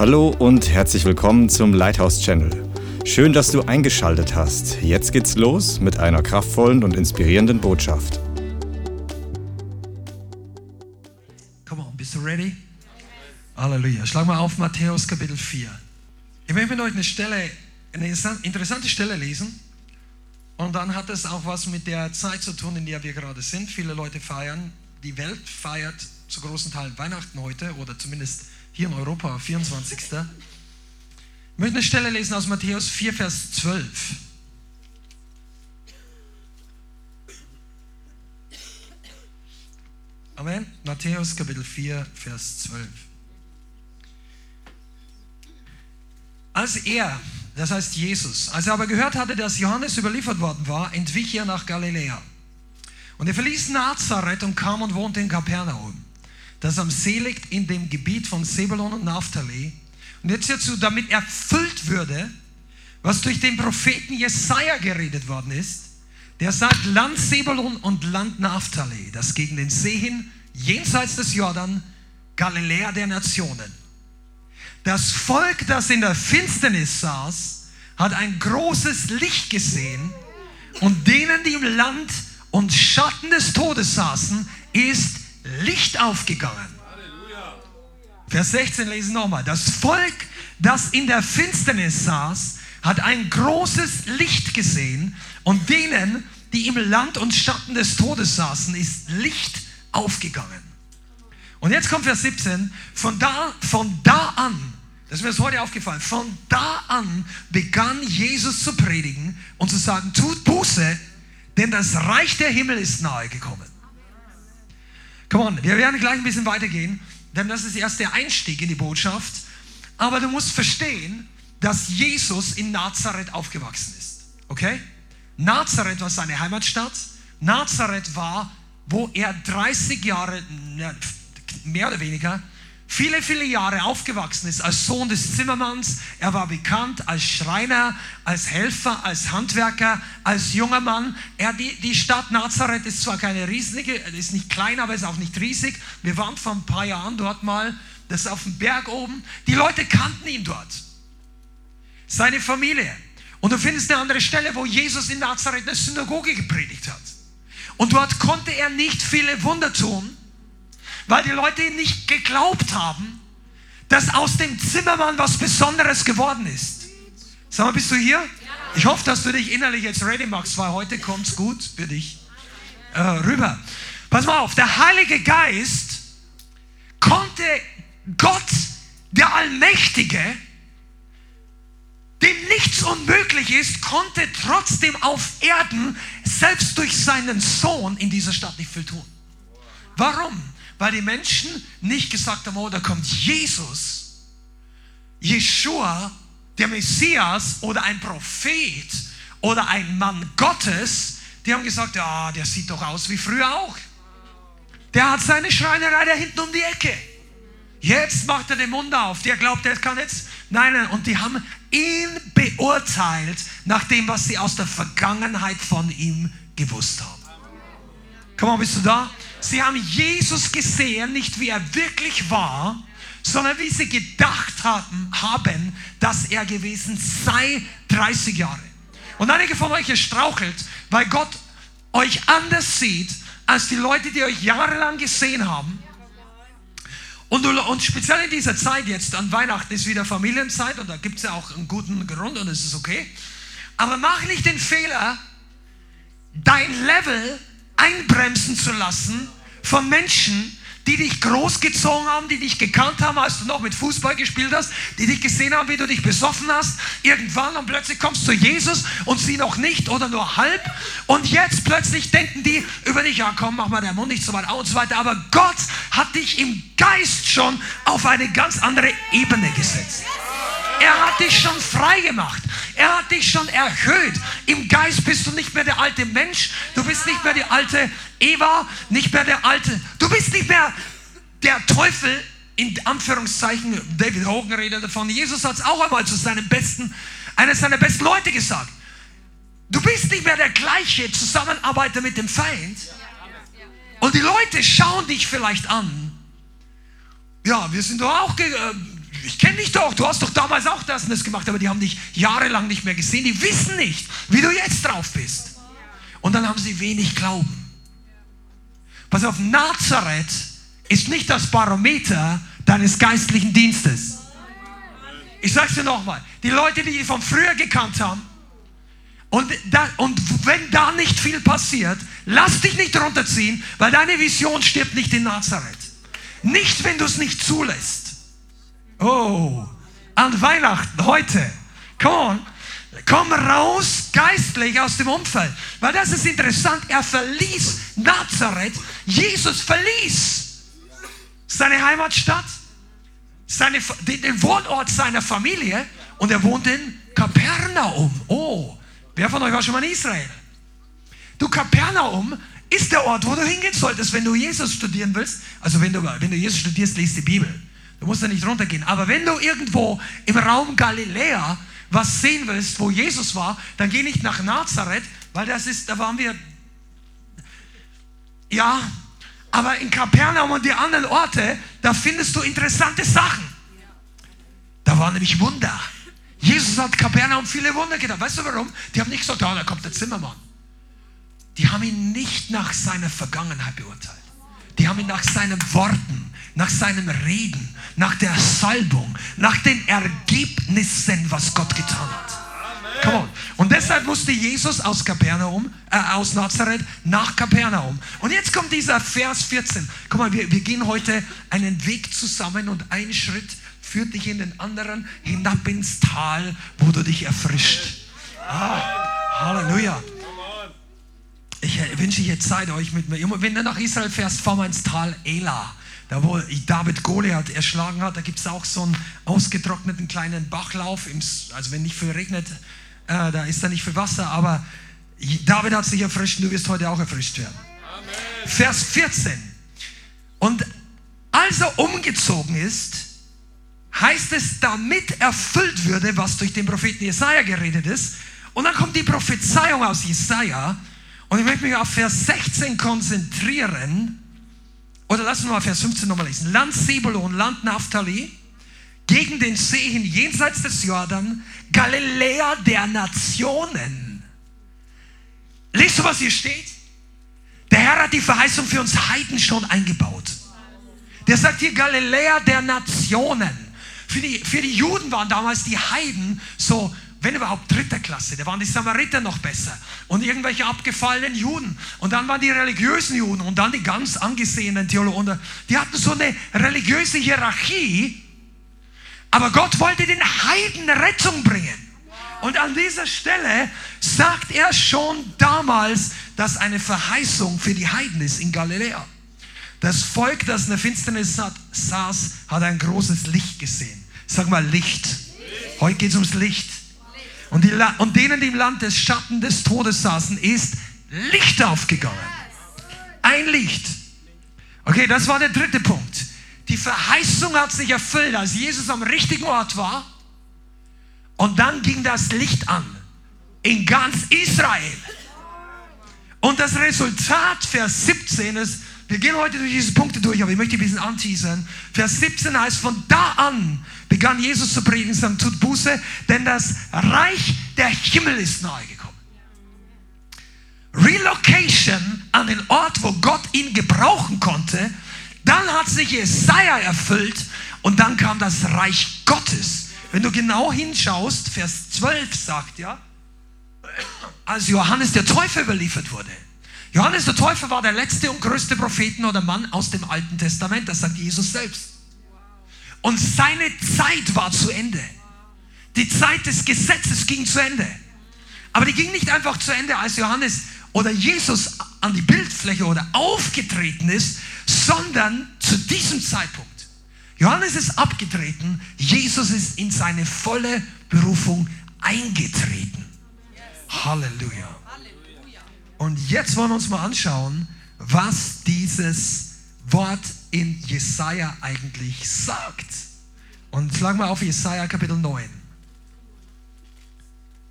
Hallo und herzlich willkommen zum Lighthouse Channel. Schön, dass du eingeschaltet hast. Jetzt geht's los mit einer kraftvollen und inspirierenden Botschaft. Come on, bist du ready? Halleluja. Schlag mal auf Matthäus Kapitel 4. Ich möchte mit euch eine Stelle, eine interessante Stelle lesen. Und dann hat es auch was mit der Zeit zu tun, in der wir gerade sind. Viele Leute feiern, die Welt feiert zu großen Teilen Weihnachten heute oder zumindest hier in Europa, 24. Ich möchte eine Stelle lesen aus Matthäus 4, Vers 12. Amen. Matthäus Kapitel 4, Vers 12. Als er, das heißt Jesus, als er aber gehört hatte, dass Johannes überliefert worden war, entwich er nach Galiläa. Und er verließ Nazareth und kam und wohnte in Kapernaum das am See liegt in dem Gebiet von Sebulon und Naphtali. Und jetzt dazu, damit erfüllt würde, was durch den Propheten Jesaja geredet worden ist, der sagt, Land Sebulon und Land Naphtali, das gegen den See hin, jenseits des Jordan, Galiläa der Nationen. Das Volk, das in der Finsternis saß, hat ein großes Licht gesehen und denen, die im Land und Schatten des Todes saßen, ist Licht aufgegangen. Vers 16 lesen nochmal. Das Volk, das in der Finsternis saß, hat ein großes Licht gesehen und denen, die im Land und Schatten des Todes saßen, ist Licht aufgegangen. Und jetzt kommt Vers 17. Von da, von da an, das ist mir heute aufgefallen, von da an begann Jesus zu predigen und zu sagen, tut Buße, denn das Reich der Himmel ist nahe gekommen. Come on, wir werden gleich ein bisschen weitergehen, denn das ist erst der Einstieg in die Botschaft. Aber du musst verstehen, dass Jesus in Nazareth aufgewachsen ist. Okay? Nazareth war seine Heimatstadt. Nazareth war, wo er 30 Jahre, mehr oder weniger, viele, viele Jahre aufgewachsen ist als Sohn des Zimmermanns. Er war bekannt als Schreiner, als Helfer, als Handwerker, als junger Mann. Er, die, die Stadt Nazareth ist zwar keine riesige, ist nicht klein, aber ist auch nicht riesig. Wir waren vor ein paar Jahren dort mal, das ist auf dem Berg oben. Die Leute kannten ihn dort. Seine Familie. Und du findest eine andere Stelle, wo Jesus in Nazareth eine Synagoge gepredigt hat. Und dort konnte er nicht viele Wunder tun, weil die Leute nicht geglaubt haben, dass aus dem Zimmermann was Besonderes geworden ist. Sag mal, bist du hier? Ich hoffe, dass du dich innerlich jetzt ready machst, weil heute kommt es gut für dich äh, rüber. Pass mal auf, der Heilige Geist konnte Gott, der Allmächtige, dem nichts unmöglich ist, konnte trotzdem auf Erden selbst durch seinen Sohn in dieser Stadt nicht viel tun. Warum? Weil die Menschen nicht gesagt haben, oh, da kommt Jesus, Jeshua, der Messias oder ein Prophet oder ein Mann Gottes. Die haben gesagt, ja, der sieht doch aus wie früher auch. Der hat seine Schreinerei da hinten um die Ecke. Jetzt macht er den Mund auf. Der glaubt, der kann jetzt. Nein, nein. Und die haben ihn beurteilt nach dem, was sie aus der Vergangenheit von ihm gewusst haben. Komm mal, bist du da? Sie haben Jesus gesehen, nicht wie er wirklich war, sondern wie sie gedacht haben, haben, dass er gewesen sei 30 Jahre. Und einige von euch strauchelt, weil Gott euch anders sieht, als die Leute, die euch jahrelang gesehen haben. Und, und speziell in dieser Zeit jetzt, an Weihnachten ist wieder Familienzeit und da gibt es ja auch einen guten Grund und es ist okay. Aber mach nicht den Fehler, dein Level einbremsen zu lassen von Menschen, die dich großgezogen haben, die dich gekannt haben, als du noch mit Fußball gespielt hast, die dich gesehen haben, wie du dich besoffen hast, irgendwann und plötzlich kommst du zu Jesus und sie noch nicht oder nur halb. Und jetzt plötzlich denken die über dich, ja komm, mach mal den Mund nicht so weit und so weiter, aber Gott hat dich im Geist schon auf eine ganz andere Ebene gesetzt. Er hat dich schon frei gemacht. Er hat dich schon erhöht. Im Geist bist du nicht mehr der alte Mensch. Du bist nicht mehr die alte Eva, nicht mehr der alte. Du bist nicht mehr der Teufel, in Anführungszeichen. David Hogan redet davon. Jesus hat es auch einmal zu seinem besten, einer seiner besten Leute gesagt. Du bist nicht mehr der gleiche Zusammenarbeiter mit dem Feind. Und die Leute schauen dich vielleicht an. Ja, wir sind doch auch ich kenne dich doch, du hast doch damals auch das und das gemacht, aber die haben dich jahrelang nicht mehr gesehen, die wissen nicht, wie du jetzt drauf bist. Und dann haben sie wenig Glauben. Pass auf, Nazareth ist nicht das Barometer deines geistlichen Dienstes. Ich sage es dir nochmal, die Leute, die dich von früher gekannt haben, und, da, und wenn da nicht viel passiert, lass dich nicht runterziehen, weil deine Vision stirbt nicht in Nazareth. Nicht, wenn du es nicht zulässt. Oh, an Weihnachten, heute. Come on. Komm raus geistlich aus dem Umfeld. Weil das ist interessant. Er verließ Nazareth. Jesus verließ seine Heimatstadt, seine, den Wohnort seiner Familie und er wohnt in Kapernaum. Oh, wer von euch war schon mal in Israel? Du, Kapernaum ist der Ort, wo du hingehen solltest, wenn du Jesus studieren willst. Also wenn du, wenn du Jesus studierst, liest die Bibel. Du musst da nicht runtergehen. Aber wenn du irgendwo im Raum Galiläa was sehen willst, wo Jesus war, dann geh nicht nach Nazareth, weil das ist, da waren wir, ja, aber in Kapernaum und die anderen Orte, da findest du interessante Sachen. Da waren nämlich Wunder. Jesus hat Kapernaum viele Wunder getan. Weißt du warum? Die haben nicht gesagt, oh, da kommt der Zimmermann. Die haben ihn nicht nach seiner Vergangenheit beurteilt. Die haben ihn nach seinen Worten, nach seinem Reden, nach der Salbung, nach den Ergebnissen, was Gott getan hat. Come on. Und deshalb musste Jesus aus Kapernaum, äh, aus Nazareth nach Kapernaum. Und jetzt kommt dieser Vers 14. Guck mal, wir, wir gehen heute einen Weg zusammen und ein Schritt führt dich in den anderen hinab ins Tal, wo du dich erfrischt. Ah, Halleluja. Ich äh, wünsche jetzt Zeit euch mit mir. Wenn du nach Israel fährst, fahr mal ins Tal Elah da wo David Goliath erschlagen hat, da gibt es auch so einen ausgetrockneten kleinen Bachlauf, im, also wenn nicht viel regnet, äh, da ist da nicht viel Wasser, aber David hat sich erfrischt, du wirst heute auch erfrischt werden. Amen. Vers 14. Und als er umgezogen ist, heißt es, damit erfüllt würde, was durch den Propheten Jesaja geredet ist. Und dann kommt die Prophezeiung aus Jesaja. Und ich möchte mich auf Vers 16 konzentrieren. Oder lass uns mal Vers 15 nochmal lesen. Land Sebulon, Land Naphtali, gegen den See hin, jenseits des Jordan, Galiläa der Nationen. Liest du, was hier steht? Der Herr hat die Verheißung für uns Heiden schon eingebaut. Der sagt hier Galiläa der Nationen. Für die, für die Juden waren damals die Heiden so wenn überhaupt dritter Klasse, da waren die Samariter noch besser und irgendwelche abgefallenen Juden und dann waren die religiösen Juden und dann die ganz angesehenen Theologen. Die hatten so eine religiöse Hierarchie, aber Gott wollte den Heiden Rettung bringen. Und an dieser Stelle sagt er schon damals, dass eine Verheißung für die Heiden ist in Galiläa. Das Volk, das in der Finsternis saß, hat ein großes Licht gesehen. Sag mal Licht. Heute geht es ums Licht. Und, die, und denen, die im Land des Schatten des Todes saßen, ist Licht aufgegangen. Ein Licht. Okay, das war der dritte Punkt. Die Verheißung hat sich erfüllt, als Jesus am richtigen Ort war. Und dann ging das Licht an in ganz Israel. Und das Resultat, Vers 17 ist, wir gehen heute durch diese Punkte durch, aber ich möchte ein bisschen anteasern. Vers 17 heißt, von da an begann Jesus zu predigen, sagen, tut Buße, denn das Reich der Himmel ist nahe gekommen. Relocation an den Ort, wo Gott ihn gebrauchen konnte, dann hat sich Jesaja erfüllt und dann kam das Reich Gottes. Wenn du genau hinschaust, Vers 12 sagt ja, als Johannes der Täufer überliefert wurde, Johannes der Täufer war der letzte und größte Propheten oder Mann aus dem Alten Testament, das sagt Jesus selbst. Und seine Zeit war zu Ende. Die Zeit des Gesetzes ging zu Ende. Aber die ging nicht einfach zu Ende, als Johannes oder Jesus an die Bildfläche oder aufgetreten ist, sondern zu diesem Zeitpunkt. Johannes ist abgetreten, Jesus ist in seine volle Berufung eingetreten. Halleluja. Und jetzt wollen wir uns mal anschauen, was dieses Wort in Jesaja eigentlich sagt. Und schlagen wir auf Jesaja Kapitel 9.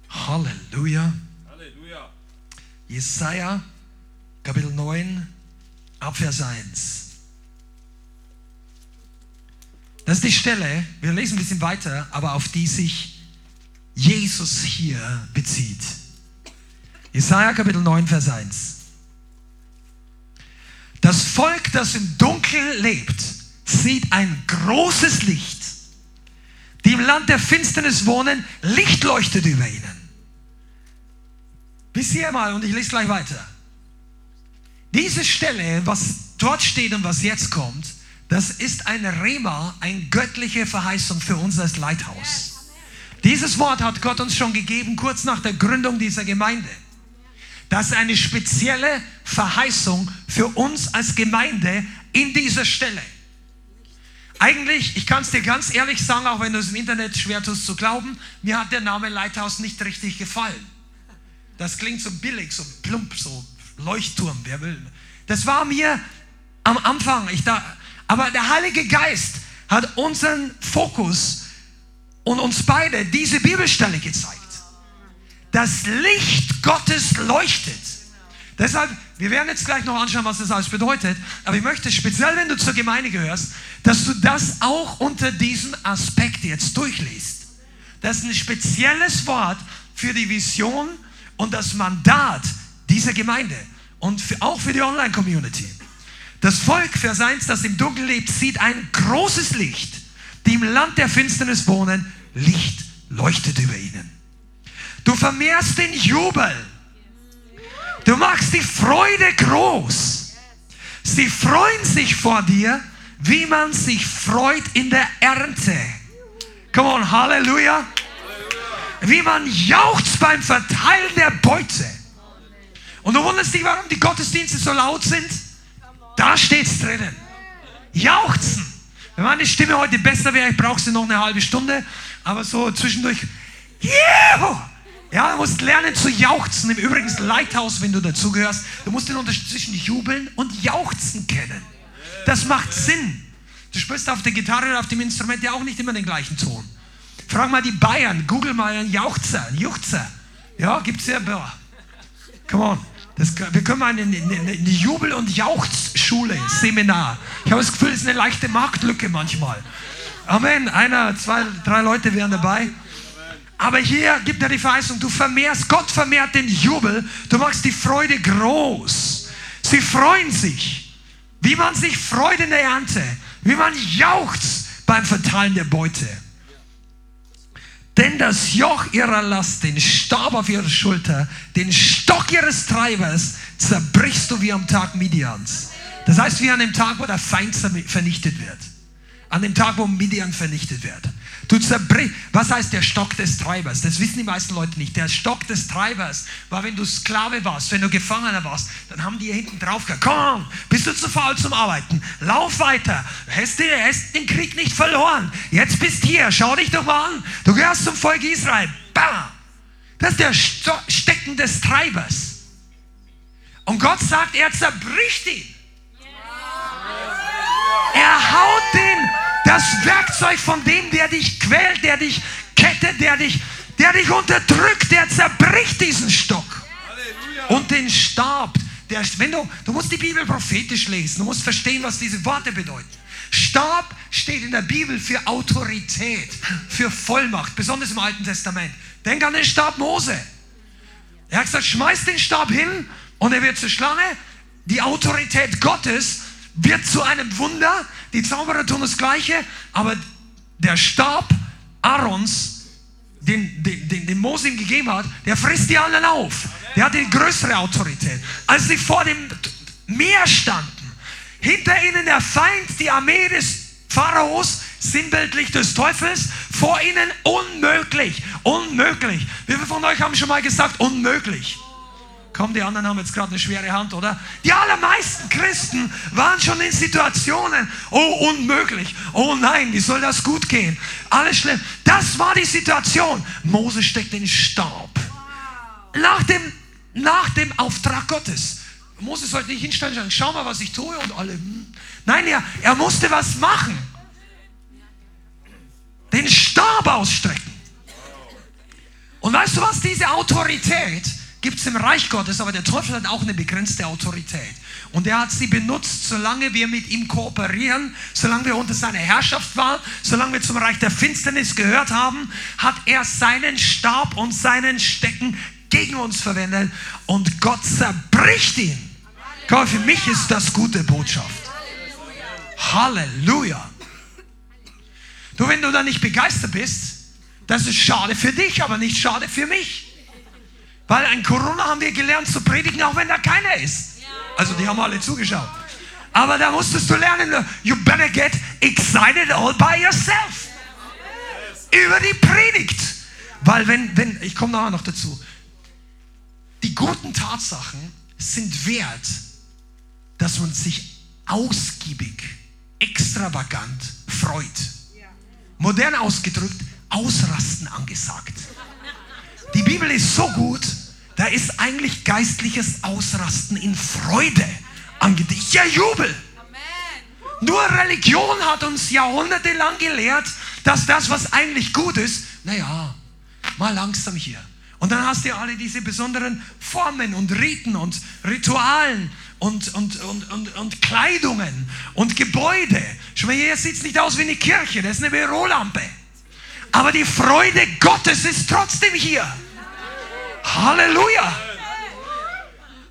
Halleluja. Halleluja. Jesaja Kapitel 9, Abvers 1. Das ist die Stelle, wir lesen ein bisschen weiter, aber auf die sich Jesus hier bezieht. Jesaja Kapitel 9, Vers 1. Das Volk, das im Dunkeln lebt, sieht ein großes Licht. Die im Land der Finsternis wohnen, Licht leuchtet über ihnen. Bis hier mal und ich lese gleich weiter. Diese Stelle, was dort steht und was jetzt kommt, das ist ein Rema, eine göttliche Verheißung für uns als Leithaus. Dieses Wort hat Gott uns schon gegeben, kurz nach der Gründung dieser Gemeinde. Das ist eine spezielle Verheißung für uns als Gemeinde in dieser Stelle. Eigentlich, ich kann es dir ganz ehrlich sagen, auch wenn du es im Internet schwer tust zu glauben, mir hat der Name Leithaus nicht richtig gefallen. Das klingt so billig, so plump, so Leuchtturm, wer will. Das war mir am Anfang, ich da, aber der Heilige Geist hat unseren Fokus und uns beide diese Bibelstelle gezeigt. Das Licht Gottes leuchtet. Deshalb, wir werden jetzt gleich noch anschauen, was das alles bedeutet, aber ich möchte speziell, wenn du zur Gemeinde gehörst, dass du das auch unter diesem Aspekt jetzt durchliest. Das ist ein spezielles Wort für die Vision und das Mandat dieser Gemeinde und für, auch für die Online-Community. Das Volk, Vers 1, das im Dunkeln lebt, sieht ein großes Licht. Die im Land der Finsternis wohnen, Licht leuchtet über ihnen. Du vermehrst den Jubel. Du machst die Freude groß. Sie freuen sich vor dir, wie man sich freut in der Ernte. Come on, Halleluja. Wie man jauchzt beim Verteilen der Beute. Und du wunderst dich, warum die Gottesdienste so laut sind? Da steht es drinnen. Jauchzen. Wenn meine Stimme heute besser wäre, ich brauche sie noch eine halbe Stunde, aber so zwischendurch. Yeah! Ja, du musst lernen zu jauchzen. Im Übrigen Lighthouse, wenn du dazugehörst, du musst den Unterschied zwischen jubeln und jauchzen kennen. Das macht Sinn. Du spürst auf der Gitarre oder auf dem Instrument ja auch nicht immer den gleichen Ton. Frag mal die Bayern, google mal einen Jauchzer, einen Juchzer. Ja, gibt's ja. Come on. Das, wir können mal eine, eine, eine Jubel- und Jauchzschule, Seminar. Ich habe das Gefühl, es ist eine leichte Marktlücke manchmal. Amen. Einer, zwei, drei Leute wären dabei. Aber hier gibt er die Verheißung, du vermehrst, Gott vermehrt den Jubel, du machst die Freude groß. Sie freuen sich, wie man sich freut in der Ernte, wie man jauchzt beim Verteilen der Beute. Denn das Joch ihrer Last, den Stab auf ihrer Schulter, den Stock ihres Treibers zerbrichst du wie am Tag Midians. Das heißt, wie an dem Tag, wo der Feind vernichtet wird. An dem Tag, wo Midian vernichtet wird. Du zerbrichst. Was heißt der Stock des Treibers? Das wissen die meisten Leute nicht. Der Stock des Treibers war, wenn du Sklave warst, wenn du Gefangener warst, dann haben die hier hinten drauf gesagt, komm, bist du zu faul zum Arbeiten? Lauf weiter. Hast, du hast den Krieg nicht verloren. Jetzt bist hier. Schau dich doch mal an. Du gehörst zum Volk Israel. Bam. Das ist der Sto Stecken des Treibers. Und Gott sagt, er zerbricht ihn. Er haut den das Werkzeug von dem, der dich quält, der dich kettet, der dich, der dich unterdrückt, der zerbricht diesen Stock. Und den Stab. Der, wenn du, du musst die Bibel prophetisch lesen, du musst verstehen, was diese Worte bedeuten. Stab steht in der Bibel für Autorität, für Vollmacht, besonders im Alten Testament. Denk an den Stab Mose. Er hat gesagt, schmeiß den Stab hin und er wird zur Schlange. Die Autorität Gottes wird zu einem Wunder. Die Zauberer tun das Gleiche, aber der Stab Aarons, den, den, den, den Mose ihm gegeben hat, der frisst die anderen auf. Der hat die größere Autorität. Als sie vor dem Meer standen, hinter ihnen der Feind, die Armee des Pharaos, sinnbildlich des Teufels, vor ihnen unmöglich, unmöglich. Wie viele von euch haben schon mal gesagt, unmöglich? Komm, die anderen haben jetzt gerade eine schwere Hand, oder? Die allermeisten Christen waren schon in Situationen, oh unmöglich, oh nein, wie soll das gut gehen? Alles schlimm. Das war die Situation. Mose steckt den Staub. Nach dem, nach dem Auftrag Gottes. Mose sollte nicht hinstellen und sagen, schau mal, was ich tue und alle. Hm. Nein, er, er musste was machen. Den Stab ausstrecken. Und weißt du was, diese Autorität, gibt es im Reich Gottes, aber der Teufel hat auch eine begrenzte Autorität. Und er hat sie benutzt, solange wir mit ihm kooperieren, solange wir unter seiner Herrschaft waren, solange wir zum Reich der Finsternis gehört haben, hat er seinen Stab und seinen Stecken gegen uns verwendet und Gott zerbricht ihn. Gott, für mich ist das gute Botschaft. Halleluja. Du, wenn du da nicht begeistert bist, das ist schade für dich, aber nicht schade für mich. Weil ein Corona haben wir gelernt zu predigen, auch wenn da keiner ist. Also die haben alle zugeschaut. Aber da musstest du lernen, you better get excited all by yourself. Über die Predigt. Weil wenn, wenn, ich komme nachher noch dazu, die guten Tatsachen sind wert, dass man sich ausgiebig, extravagant freut. Modern ausgedrückt, ausrasten angesagt. Die Bibel ist so gut, da ist eigentlich geistliches Ausrasten in Freude angedichtet. Ja, Jubel. Nur Religion hat uns jahrhundertelang gelehrt, dass das, was eigentlich gut ist, naja, mal langsam hier. Und dann hast du alle diese besonderen Formen und Riten und Ritualen und, und, und, und, und Kleidungen und Gebäude. Hier sieht es nicht aus wie eine Kirche, das ist eine Bürolampe. Aber die Freude Gottes ist trotzdem hier. Halleluja!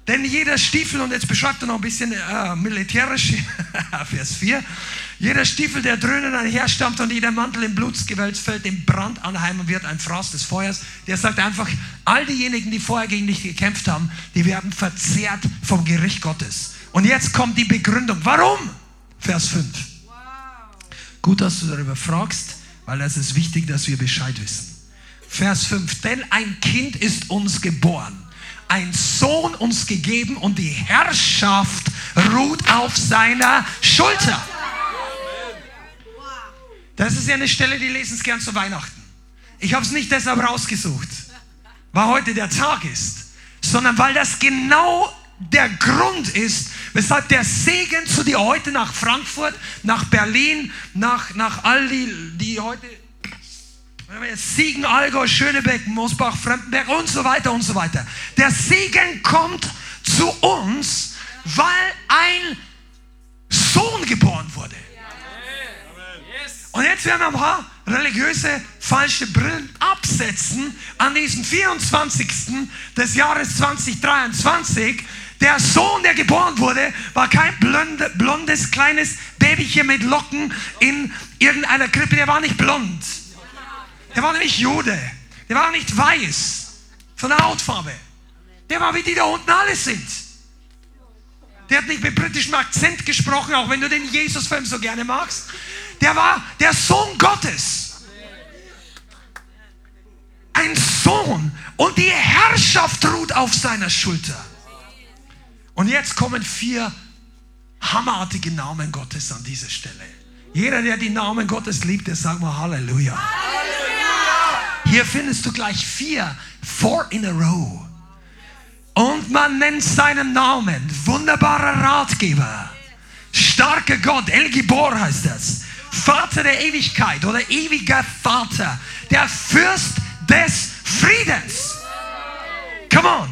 Denn jeder Stiefel, und jetzt beschreibt er noch ein bisschen äh, militärisch, Vers 4, jeder Stiefel, der dröhnen einherstammt und jeder Mantel im Blutsgewölz fällt im Brand anheim und wird ein Frost des Feuers. Der sagt einfach, all diejenigen, die vorher gegen dich gekämpft haben, die werden verzehrt vom Gericht Gottes. Und jetzt kommt die Begründung. Warum? Vers 5. Gut, dass du darüber fragst, weil es ist wichtig, dass wir Bescheid wissen. Vers 5. Denn ein Kind ist uns geboren, ein Sohn uns gegeben und die Herrschaft ruht auf seiner Schulter. Das ist ja eine Stelle, die lesen es gern zu Weihnachten. Ich habe es nicht deshalb rausgesucht, weil heute der Tag ist, sondern weil das genau der Grund ist, weshalb der Segen zu dir heute nach Frankfurt, nach Berlin, nach, nach all die, die heute Siegen, Allgäu, Schönebeck, Mosbach, Fremdenberg und so weiter und so weiter. Der Segen kommt zu uns, weil ein Sohn geboren wurde. Und jetzt werden wir ein paar religiöse falsche Brillen absetzen an diesem 24. des Jahres 2023. Der Sohn, der geboren wurde, war kein blonde, blondes kleines Babychen mit Locken in irgendeiner Krippe. Der war nicht blond. Der war nämlich Jude. Der war nicht weiß von der Hautfarbe. Der war wie die da unten alle sind. Der hat nicht mit britischem Akzent gesprochen, auch wenn du den Jesus-Film so gerne magst. Der war der Sohn Gottes. Ein Sohn. Und die Herrschaft ruht auf seiner Schulter. Und jetzt kommen vier hammerartige Namen Gottes an diese Stelle. Jeder, der die Namen Gottes liebt, der sagt mal Halleluja. Halleluja. Hier findest du gleich vier, four in a row. Und man nennt seinen Namen wunderbarer Ratgeber, starker Gott, El Gibor heißt das. Vater der Ewigkeit oder ewiger Vater, der Fürst des Friedens. Come on.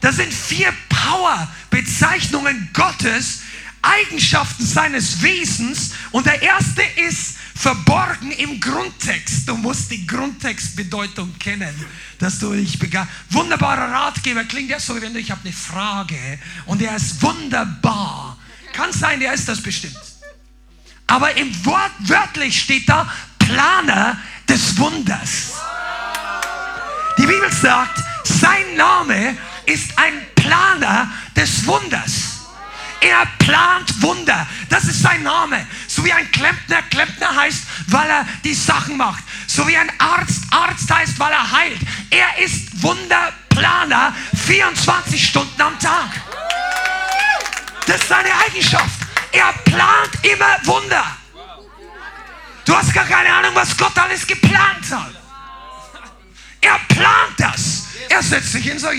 Das sind vier Power-Bezeichnungen Gottes, Eigenschaften seines Wesens. Und der erste ist verborgen im Grundtext. Du musst die Grundtextbedeutung kennen, dass du dich begeistert. Wunderbarer Ratgeber klingt ja so, wenn du, ich habe eine Frage und er ist wunderbar. Kann sein, der ist das bestimmt. Aber im Wort wörtlich steht da Planer des Wunders. Die Bibel sagt, sein Name ist ein Planer des Wunders. Er plant Wunder. Das ist sein Name. So wie ein Klempner Klempner heißt, weil er die Sachen macht. So wie ein Arzt Arzt heißt, weil er heilt. Er ist Wunderplaner 24 Stunden am Tag. Das ist seine Eigenschaft. Er plant immer Wunder. Du hast gar keine Ahnung, was Gott alles geplant hat. Er plant das. Er setzt sich und sagt,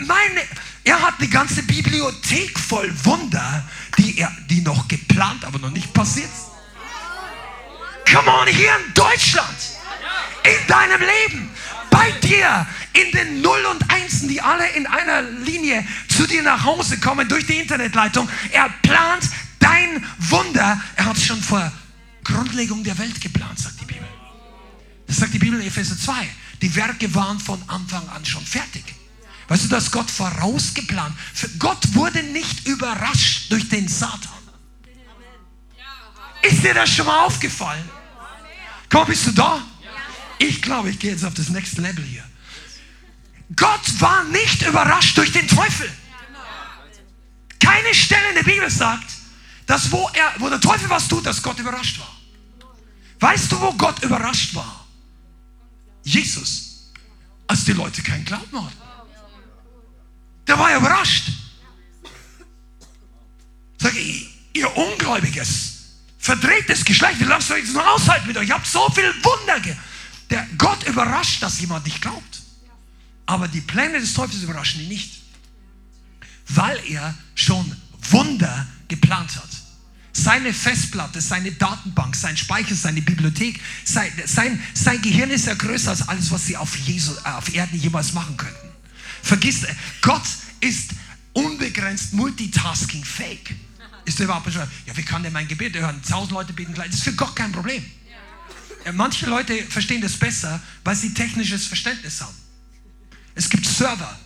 meine, er hat eine ganze Bibliothek voll Wunder, die, er, die noch geplant, aber noch nicht passiert Come on, hier in Deutschland, in deinem Leben, bei dir, in den Null und Einsen, die alle in einer Linie zu dir nach Hause kommen durch die Internetleitung. Er plant dein Wunder. Er hat es schon vor Grundlegung der Welt geplant, sagt die Bibel. Das sagt die Bibel in Epheser 2. Die Werke waren von Anfang an schon fertig. Weißt du, dass Gott vorausgeplant. Gott wurde nicht überrascht durch den Satan. Ist dir das schon mal aufgefallen? Komm, bist du da? Ich glaube, ich gehe jetzt auf das nächste Level hier. Gott war nicht überrascht durch den Teufel. Keine Stelle in der Bibel sagt, dass wo, er, wo der Teufel was tut, dass Gott überrascht war. Weißt du, wo Gott überrascht war? Jesus, als die Leute keinen Glauben hatten. Der war überrascht. Sag ich, ihr ungläubiges, verdrehtes Geschlecht, wie soll ich das noch aushalten mit euch? Ich habe so viel Wunder. Der Gott überrascht, dass jemand nicht glaubt. Aber die Pläne des Teufels überraschen ihn nicht. Weil er schon Wunder geplant hat. Seine Festplatte, seine Datenbank, sein Speicher, seine Bibliothek, sein, sein, sein Gehirn ist ja größer als alles, was sie auf, Jesu, auf Erden jemals machen könnten. Vergiss, Gott ist unbegrenzt multitasking fake. Ist der überhaupt bescheuert? Ja, wie kann der mein Gebet hören? Tausend Leute beten gleich. Das ist für Gott kein Problem. Manche Leute verstehen das besser, weil sie technisches Verständnis haben. Es gibt Server,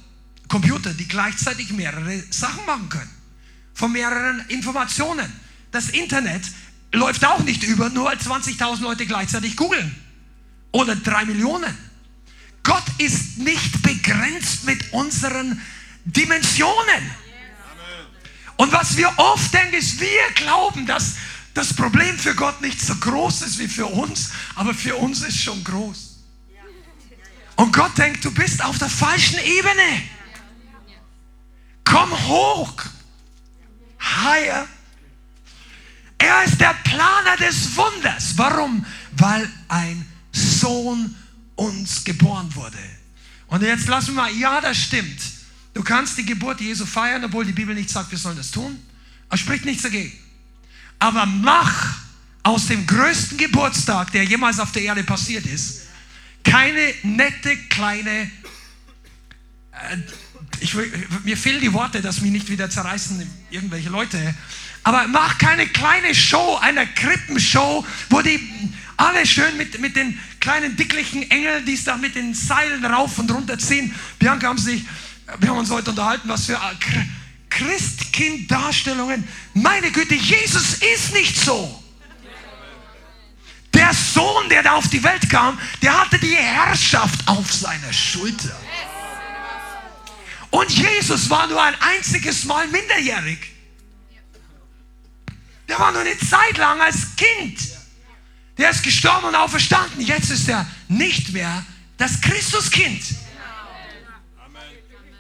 Computer, die gleichzeitig mehrere Sachen machen können. Von mehreren Informationen. Das Internet läuft auch nicht über, nur weil 20.000 Leute gleichzeitig googeln. Oder drei Millionen. Gott ist nicht begrenzt mit unseren Dimensionen. Und was wir oft denken, ist, wir glauben, dass das Problem für Gott nicht so groß ist wie für uns, aber für uns ist schon groß. Und Gott denkt, du bist auf der falschen Ebene. Komm hoch. Higher. Er ist der Planer des Wunders. Warum? Weil ein Sohn uns geboren wurde. Und jetzt lassen wir mal, ja, das stimmt. Du kannst die Geburt Jesu feiern, obwohl die Bibel nicht sagt, wir sollen das tun. Er spricht nichts dagegen. Aber mach aus dem größten Geburtstag, der jemals auf der Erde passiert ist, keine nette kleine. Äh, ich, mir fehlen die Worte, dass mich nicht wieder zerreißen irgendwelche Leute. Aber mach keine kleine Show, eine Krippenshow, wo die alle schön mit, mit den kleinen dicklichen Engeln, die es da mit den Seilen rauf und runter ziehen. Bianca haben sich, wir haben uns heute unterhalten, was für Christkind-Darstellungen. Meine Güte, Jesus ist nicht so. Der Sohn, der da auf die Welt kam, der hatte die Herrschaft auf seiner Schulter. Und Jesus war nur ein einziges Mal minderjährig. Der war nur eine Zeit lang als Kind. Der ist gestorben und auferstanden. Jetzt ist er nicht mehr das Christuskind.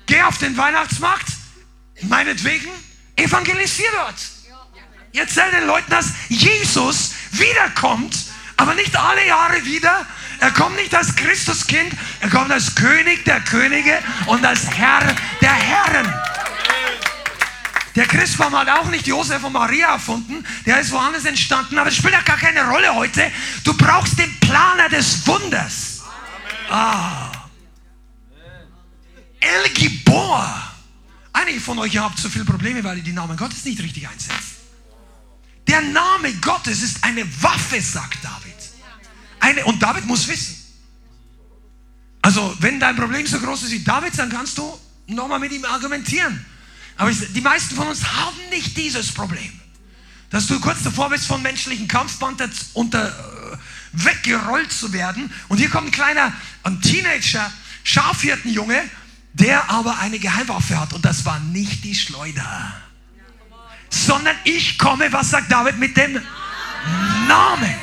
Geh auf den Weihnachtsmarkt, meinetwegen, evangelisier dort. Erzähl den Leuten, dass Jesus wiederkommt, aber nicht alle Jahre wieder. Er kommt nicht als Christuskind, er kommt als König der Könige und als Herr der Herren. Der Christbaum hat auch nicht Josef und Maria erfunden, der ist woanders entstanden, aber das spielt ja gar keine Rolle heute. Du brauchst den Planer des Wunders. Ah. El Gibor. Einige von euch haben zu viele Probleme, weil ihr die Namen Gottes nicht richtig einsetzt. Der Name Gottes ist eine Waffe, sagt David. Eine, und David muss wissen. Also, wenn dein Problem so groß ist wie David, dann kannst du nochmal mit ihm argumentieren. Aber die meisten von uns haben nicht dieses Problem. Dass du kurz davor bist, von menschlichen Kampfband unter, äh, weggerollt zu werden. Und hier kommt ein kleiner, ein Teenager, Schafhirtenjunge, der aber eine Geheimwaffe hat. Und das war nicht die Schleuder. Sondern ich komme, was sagt David, mit dem Namen.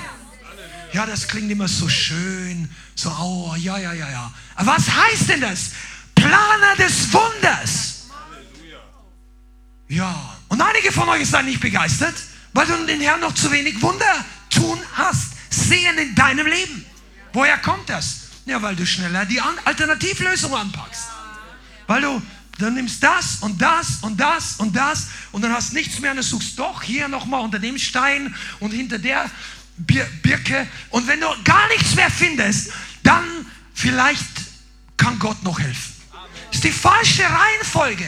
Ja, das klingt immer so schön. So, oh, ja, ja, ja, ja. Aber was heißt denn das? Planer des Wunders. Ja, und einige von euch sind nicht begeistert, weil du den Herrn noch zu wenig Wunder tun hast, sehen in deinem Leben. Woher kommt das? Ja, weil du schneller die Alternativlösung anpackst. Weil du dann nimmst das und das und das und das und dann hast nichts mehr und dann suchst doch hier nochmal unter dem Stein und hinter der Birke und wenn du gar nichts mehr findest, dann vielleicht kann Gott noch helfen. Das ist die falsche Reihenfolge.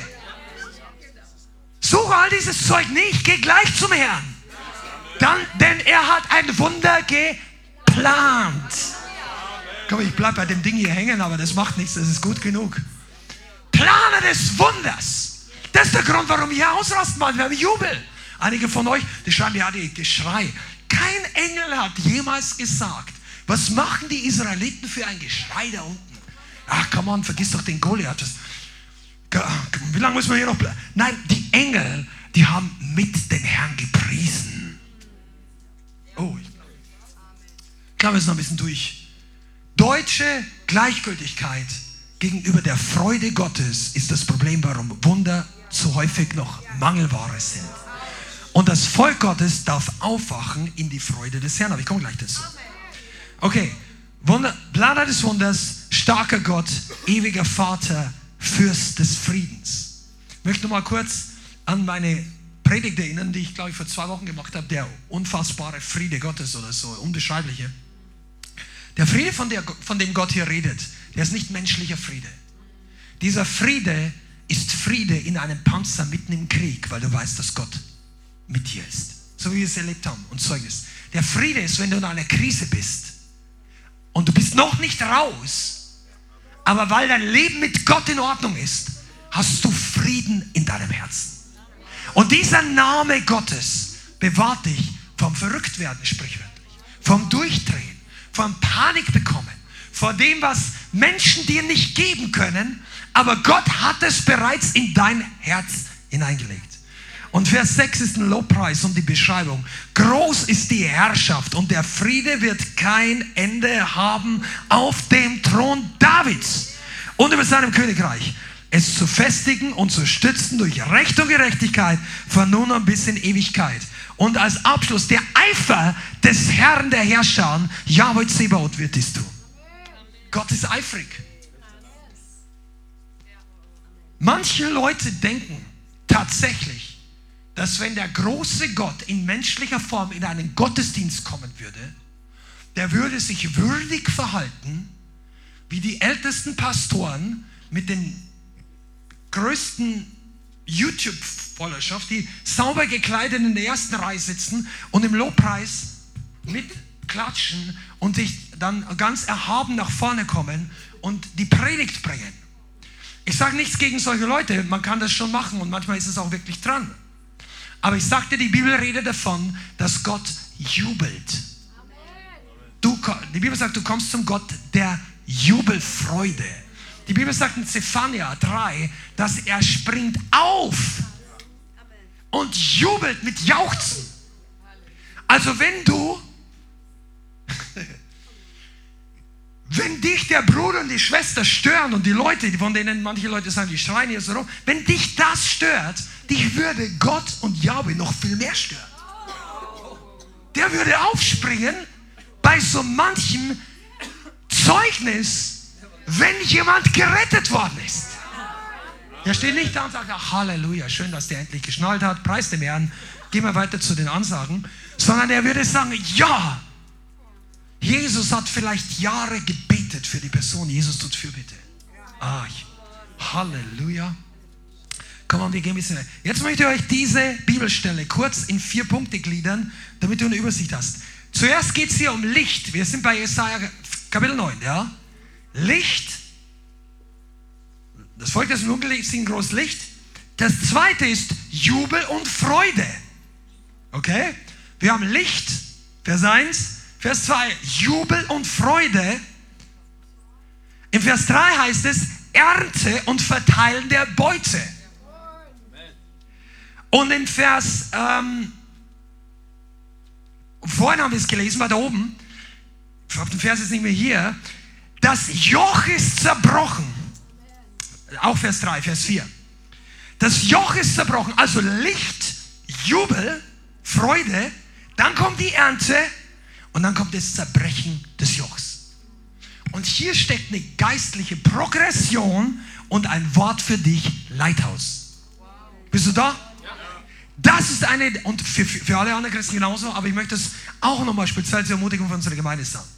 Suche all dieses Zeug nicht, geh gleich zum Herrn. Dann, denn er hat ein Wunder geplant. Komm, ich bleibe bei dem Ding hier hängen, aber das macht nichts, das ist gut genug. Planer des Wunders. Das ist der Grund, warum wir ausrasten wollen. Wir haben Jubel. Einige von euch, die schreiben ja die Geschrei. Kein Engel hat jemals gesagt, was machen die Israeliten für ein Geschrei da unten? Ach, komm on, vergiss doch den Goliath. Wie lange muss man hier noch bleiben? Nein, die Engel, die haben mit dem Herrn gepriesen. Oh, ich glaube, wir sind noch ein bisschen durch. Deutsche Gleichgültigkeit gegenüber der Freude Gottes ist das Problem, warum Wunder so häufig noch Mangelware sind. Und das Volk Gottes darf aufwachen in die Freude des Herrn. Aber ich komme gleich dazu. Okay, Wunder, Planer des Wunders, starker Gott, ewiger Vater, Fürst des Friedens. Ich möchte mal kurz an meine Predigt erinnern, die ich glaube ich vor zwei Wochen gemacht habe, der unfassbare Friede Gottes oder so, unbeschreibliche. Der Friede, von, der, von dem Gott hier redet, der ist nicht menschlicher Friede. Dieser Friede ist Friede in einem Panzer mitten im Krieg, weil du weißt, dass Gott mit dir ist. So wie wir es erlebt haben und Zeugnis. Der Friede ist, wenn du in einer Krise bist und du bist noch nicht raus, aber weil dein Leben mit Gott in Ordnung ist, hast du Frieden in deinem Herzen. Und dieser Name Gottes bewahrt dich vom Verrücktwerden, sprichwörtlich, vom Durchdrehen, vom Panik bekommen, vor dem, was Menschen dir nicht geben können, aber Gott hat es bereits in dein Herz hineingelegt. Und Vers 6 ist ein Lobpreis und die Beschreibung. Groß ist die Herrschaft und der Friede wird kein Ende haben auf dem Thron Davids und über seinem Königreich. Es zu festigen und zu stützen durch Recht und Gerechtigkeit von nun an bis in Ewigkeit. Und als Abschluss der Eifer des Herrn der Herrscher, Yahweh Zebaoth, wird dies tun. Gott ist eifrig. Manche Leute denken tatsächlich, dass wenn der große Gott in menschlicher Form in einen Gottesdienst kommen würde, der würde sich würdig verhalten, wie die ältesten Pastoren mit den größten YouTube-Followerschaft, die sauber gekleidet in der ersten Reihe sitzen und im Lobpreis mitklatschen und sich dann ganz erhaben nach vorne kommen und die Predigt bringen. Ich sage nichts gegen solche Leute, man kann das schon machen und manchmal ist es auch wirklich dran. Aber ich sagte, die Bibel redet davon, dass Gott jubelt. Du, die Bibel sagt, du kommst zum Gott der Jubelfreude. Die Bibel sagt in Zephania 3, dass er springt auf und jubelt mit Jauchzen. Also wenn du Wenn dich der Bruder und die Schwester stören und die Leute, von denen manche Leute sagen, die schreien hier so rum, wenn dich das stört, dich würde Gott und Yahweh noch viel mehr stören. Der würde aufspringen bei so manchem Zeugnis, wenn jemand gerettet worden ist. Er steht nicht da und sagt, ach, Halleluja, schön, dass der endlich geschnallt hat, preis dem Herrn, gehen wir weiter zu den Ansagen, sondern er würde sagen, ja, Jesus hat vielleicht Jahre gebetet für die Person. Jesus tut Fürbitte. Ah, Halleluja. Komm wir gehen ein bisschen. Jetzt möchte ich euch diese Bibelstelle kurz in vier Punkte gliedern, damit du eine Übersicht hast. Zuerst geht es hier um Licht. Wir sind bei Jesaja Kapitel 9, ja? Licht. Das Volk des Dunkel sieht groß Licht. Das zweite ist Jubel und Freude. Okay? Wir haben Licht, Vers 1. Vers 2, Jubel und Freude. Im Vers 3 heißt es, Ernte und Verteilen der Beute. Und im Vers, ähm, vorhin haben wir es gelesen, war da oben, ich habe den Vers jetzt nicht mehr hier, das Joch ist zerbrochen. Auch Vers 3, Vers 4. Das Joch ist zerbrochen, also Licht, Jubel, Freude, dann kommt die Ernte und dann kommt das Zerbrechen des Jochs. Und hier steckt eine geistliche Progression und ein Wort für dich, Leithaus. Bist du da? Das ist eine, und für, für alle anderen Christen genauso, aber ich möchte es auch nochmal speziell zur Ermutigung für unsere Gemeinde sagen.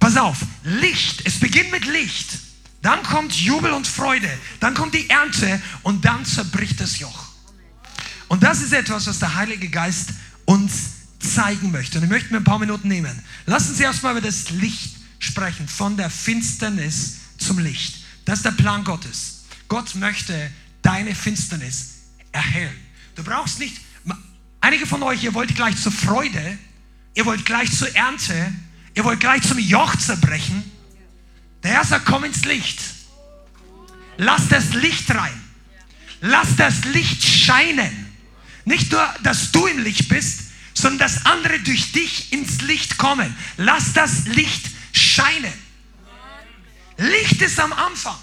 Pass auf, Licht, es beginnt mit Licht. Dann kommt Jubel und Freude. Dann kommt die Ernte und dann zerbricht das Joch. Und das ist etwas, was der Heilige Geist uns zeigen möchte. Und ich möchte mir ein paar Minuten nehmen. Lassen Sie erstmal über das Licht sprechen, von der Finsternis zum Licht. Das ist der Plan Gottes. Gott möchte deine Finsternis erhellen. Du brauchst nicht, einige von euch, ihr wollt gleich zur Freude, ihr wollt gleich zur Ernte, ihr wollt gleich zum Joch zerbrechen. Der Herr sagt, komm ins Licht. Lass das Licht rein. Lass das Licht scheinen. Nicht nur, dass du im Licht bist, sondern dass andere durch dich ins Licht kommen. Lass das Licht scheinen. Licht ist am Anfang.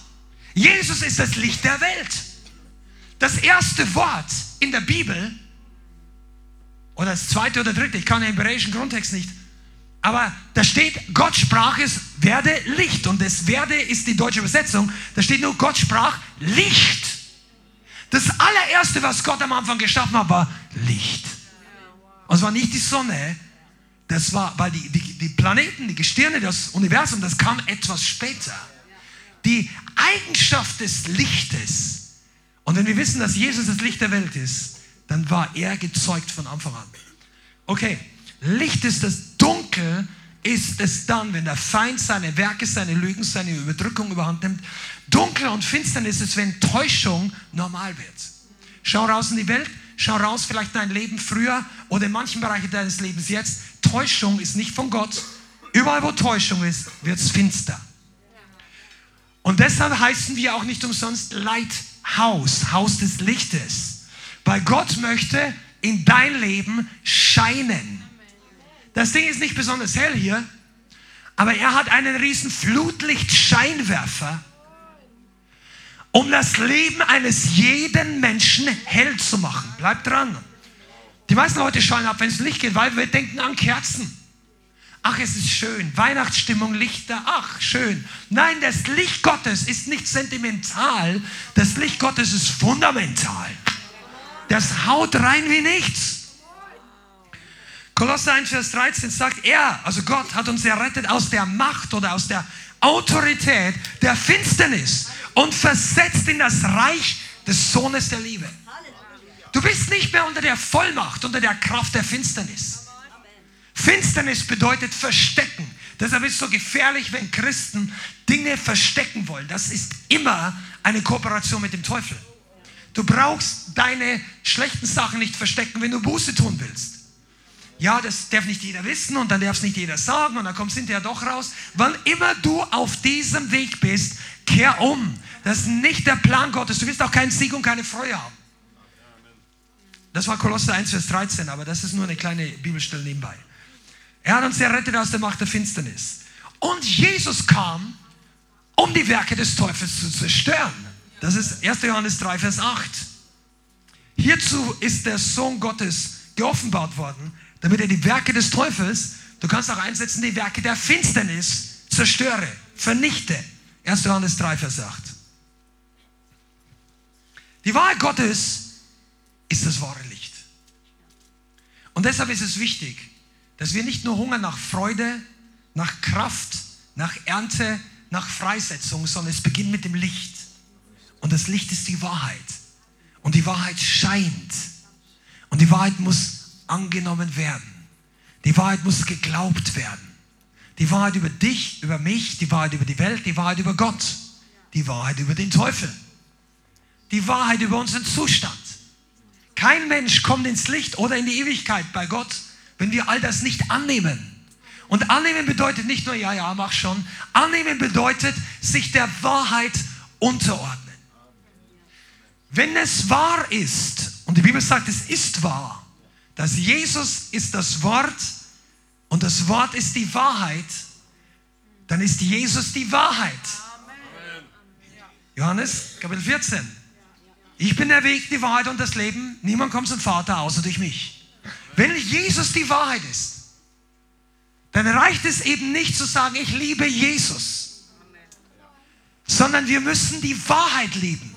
Jesus ist das Licht der Welt. Das erste Wort in der Bibel, oder das zweite oder dritte, ich kann den hebräischen Grundtext nicht, aber da steht, Gott sprach es, werde Licht. Und das werde ist die deutsche Übersetzung. Da steht nur, Gott sprach Licht. Das allererste, was Gott am Anfang geschaffen hat, war Licht. Und es war nicht die Sonne, das war, weil die, die, die Planeten, die Gestirne, das Universum, das kam etwas später. Die Eigenschaft des Lichtes. Und wenn wir wissen, dass Jesus das Licht der Welt ist, dann war er gezeugt von Anfang an. Okay, Licht ist das Dunkel, ist es dann, wenn der Feind seine Werke, seine Lügen, seine Überdrückung überhand nimmt. Dunkel und Finsternis ist, wenn Täuschung normal wird. Schau raus in die Welt, schau raus vielleicht in dein Leben früher oder in manchen Bereichen deines Lebens jetzt. Täuschung ist nicht von Gott. Überall, wo Täuschung ist, wird es finster. Und deshalb heißen wir auch nicht umsonst Lighthouse, Haus des Lichtes. Weil Gott möchte in dein Leben scheinen. Das Ding ist nicht besonders hell hier, aber er hat einen riesen Flutlichtscheinwerfer, um das Leben eines jeden Menschen hell zu machen. Bleib dran. Die meisten Leute schauen ab, wenn es Licht geht, weil wir denken an Kerzen. Ach, es ist schön. Weihnachtsstimmung, Lichter, ach, schön. Nein, das Licht Gottes ist nicht sentimental. Das Licht Gottes ist fundamental. Das haut rein wie nichts. Kolosser 1, Vers 13 sagt, er, also Gott, hat uns errettet aus der Macht oder aus der Autorität der Finsternis und versetzt in das Reich des Sohnes der Liebe. Du bist nicht mehr unter der Vollmacht, unter der Kraft der Finsternis. Finsternis bedeutet verstecken. Deshalb ist es so gefährlich, wenn Christen Dinge verstecken wollen. Das ist immer eine Kooperation mit dem Teufel. Du brauchst deine schlechten Sachen nicht verstecken, wenn du Buße tun willst ja, das darf nicht jeder wissen und dann darf es nicht jeder sagen und dann kommst du hinterher doch raus. Wann immer du auf diesem Weg bist, kehr um. Das ist nicht der Plan Gottes. Du wirst auch keinen Sieg und keine Freude haben. Das war Kolosser 1, Vers 13, aber das ist nur eine kleine Bibelstelle nebenbei. Er hat uns errettet aus der Macht der Finsternis. Und Jesus kam, um die Werke des Teufels zu zerstören. Das ist 1. Johannes 3, Vers 8. Hierzu ist der Sohn Gottes geoffenbart worden, damit er die Werke des Teufels, du kannst auch einsetzen, die Werke der Finsternis zerstöre, vernichte. 1. Johannes 3, Vers 8. Die Wahrheit Gottes ist das wahre Licht. Und deshalb ist es wichtig, dass wir nicht nur Hunger nach Freude, nach Kraft, nach Ernte, nach Freisetzung, sondern es beginnt mit dem Licht. Und das Licht ist die Wahrheit. Und die Wahrheit scheint. Und die Wahrheit muss angenommen werden. Die Wahrheit muss geglaubt werden. Die Wahrheit über dich, über mich, die Wahrheit über die Welt, die Wahrheit über Gott, die Wahrheit über den Teufel, die Wahrheit über unseren Zustand. Kein Mensch kommt ins Licht oder in die Ewigkeit bei Gott, wenn wir all das nicht annehmen. Und annehmen bedeutet nicht nur, ja, ja, mach schon. Annehmen bedeutet, sich der Wahrheit unterordnen. Wenn es wahr ist, und die Bibel sagt, es ist wahr, dass Jesus ist das Wort und das Wort ist die Wahrheit, dann ist Jesus die Wahrheit. Johannes Kapitel 14. Ich bin der Weg, die Wahrheit und das Leben. Niemand kommt zum Vater außer durch mich. Wenn Jesus die Wahrheit ist, dann reicht es eben nicht zu sagen, ich liebe Jesus, sondern wir müssen die Wahrheit lieben.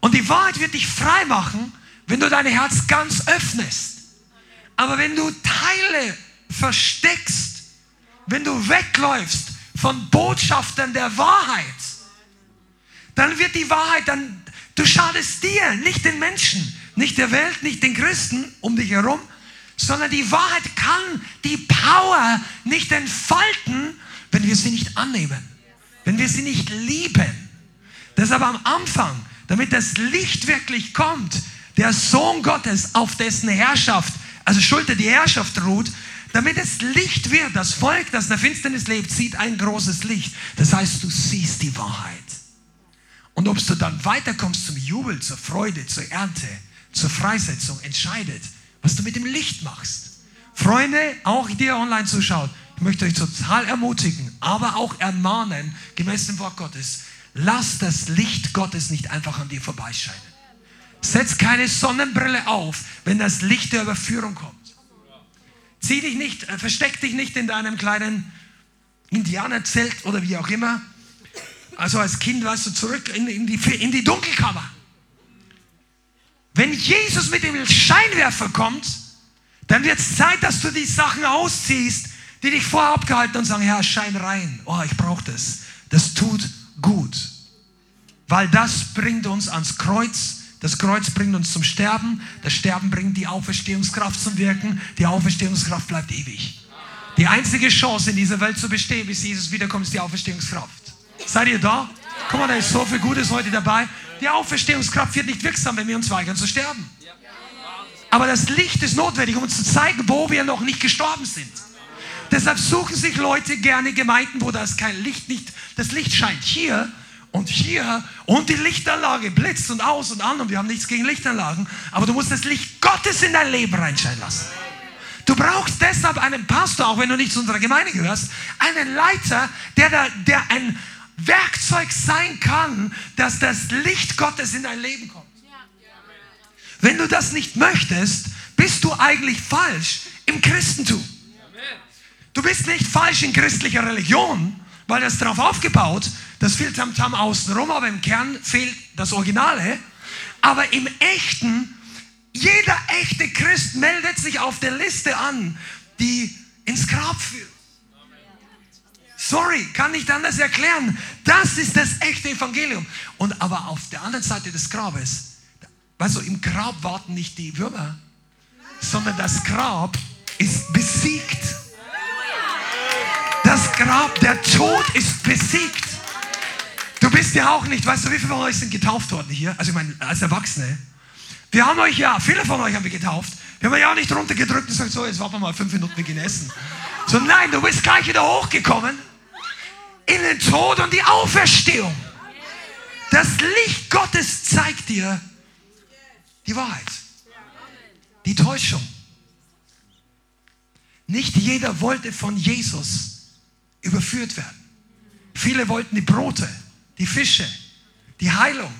Und die Wahrheit wird dich frei machen wenn du dein Herz ganz öffnest. Aber wenn du Teile versteckst, wenn du wegläufst von Botschaftern der Wahrheit, dann wird die Wahrheit, dann, du schadest dir, nicht den Menschen, nicht der Welt, nicht den Christen um dich herum, sondern die Wahrheit kann die Power nicht entfalten, wenn wir sie nicht annehmen, wenn wir sie nicht lieben. Deshalb am Anfang, damit das Licht wirklich kommt, der Sohn Gottes, auf dessen Herrschaft, also Schulter die Herrschaft ruht, damit es Licht wird. Das Volk, das in der Finsternis lebt, sieht ein großes Licht. Das heißt, du siehst die Wahrheit. Und ob du dann weiterkommst zum Jubel, zur Freude, zur Ernte, zur Freisetzung, entscheidet, was du mit dem Licht machst. Freunde, auch ihr online zuschaut, ich möchte euch total ermutigen, aber auch ermahnen, gemäß dem Wort Gottes, lass das Licht Gottes nicht einfach an dir vorbeischeinen. Setz keine Sonnenbrille auf, wenn das Licht der Überführung kommt. Zieh dich nicht, äh, versteck dich nicht in deinem kleinen Indianerzelt oder wie auch immer. Also als Kind weißt du zurück in, in, die, in die Dunkelkammer. Wenn Jesus mit dem Scheinwerfer kommt, dann wird es Zeit, dass du die Sachen ausziehst, die dich vorher abgehalten und sagen, Herr, schein rein. Oh, ich brauche das. Das tut gut. Weil das bringt uns ans Kreuz. Das Kreuz bringt uns zum Sterben. Das Sterben bringt die Auferstehungskraft zum Wirken. Die Auferstehungskraft bleibt ewig. Die einzige Chance in dieser Welt zu bestehen, bis Jesus wiederkommt, ist die Auferstehungskraft. Seid ihr da? Guck mal, da ist so viel Gutes heute dabei. Die Auferstehungskraft wird nicht wirksam, wenn wir uns weigern zu sterben. Aber das Licht ist notwendig, um uns zu zeigen, wo wir noch nicht gestorben sind. Deshalb suchen sich Leute gerne Gemeinden, wo das kein Licht nicht, das Licht scheint hier und hier und die Lichtanlage blitzt und aus und an und wir haben nichts gegen Lichtanlagen, aber du musst das Licht Gottes in dein Leben reinscheinen lassen. Du brauchst deshalb einen Pastor, auch wenn du nicht zu unserer Gemeinde gehörst, einen Leiter, der, da, der ein Werkzeug sein kann, dass das Licht Gottes in dein Leben kommt. Wenn du das nicht möchtest, bist du eigentlich falsch im Christentum. Du bist nicht falsch in christlicher Religion, weil das darauf aufgebaut, das viel Tamtam außenrum, aber im Kern fehlt das Originale. Aber im Echten, jeder echte Christ meldet sich auf der Liste an, die ins Grab führt. Sorry, kann nicht anders erklären. Das ist das echte Evangelium. Und aber auf der anderen Seite des Grabes, weißt du, im Grab warten nicht die Würmer, sondern das Grab ist besiegt. Das Grab, der Tod ist besiegt. Du bist ja auch nicht, weißt du, wie viele von euch sind getauft worden hier? Also ich meine, als Erwachsene. Wir haben euch ja, viele von euch haben wir getauft. Wir haben ja auch nicht runtergedrückt und gesagt, so, jetzt warten wir mal fünf Minuten, wir gehen essen. So, nein, du bist gleich wieder hochgekommen in den Tod und die Auferstehung. Das Licht Gottes zeigt dir die Wahrheit, die Täuschung. Nicht jeder wollte von Jesus überführt werden. Viele wollten die Brote, die Fische, die Heilung,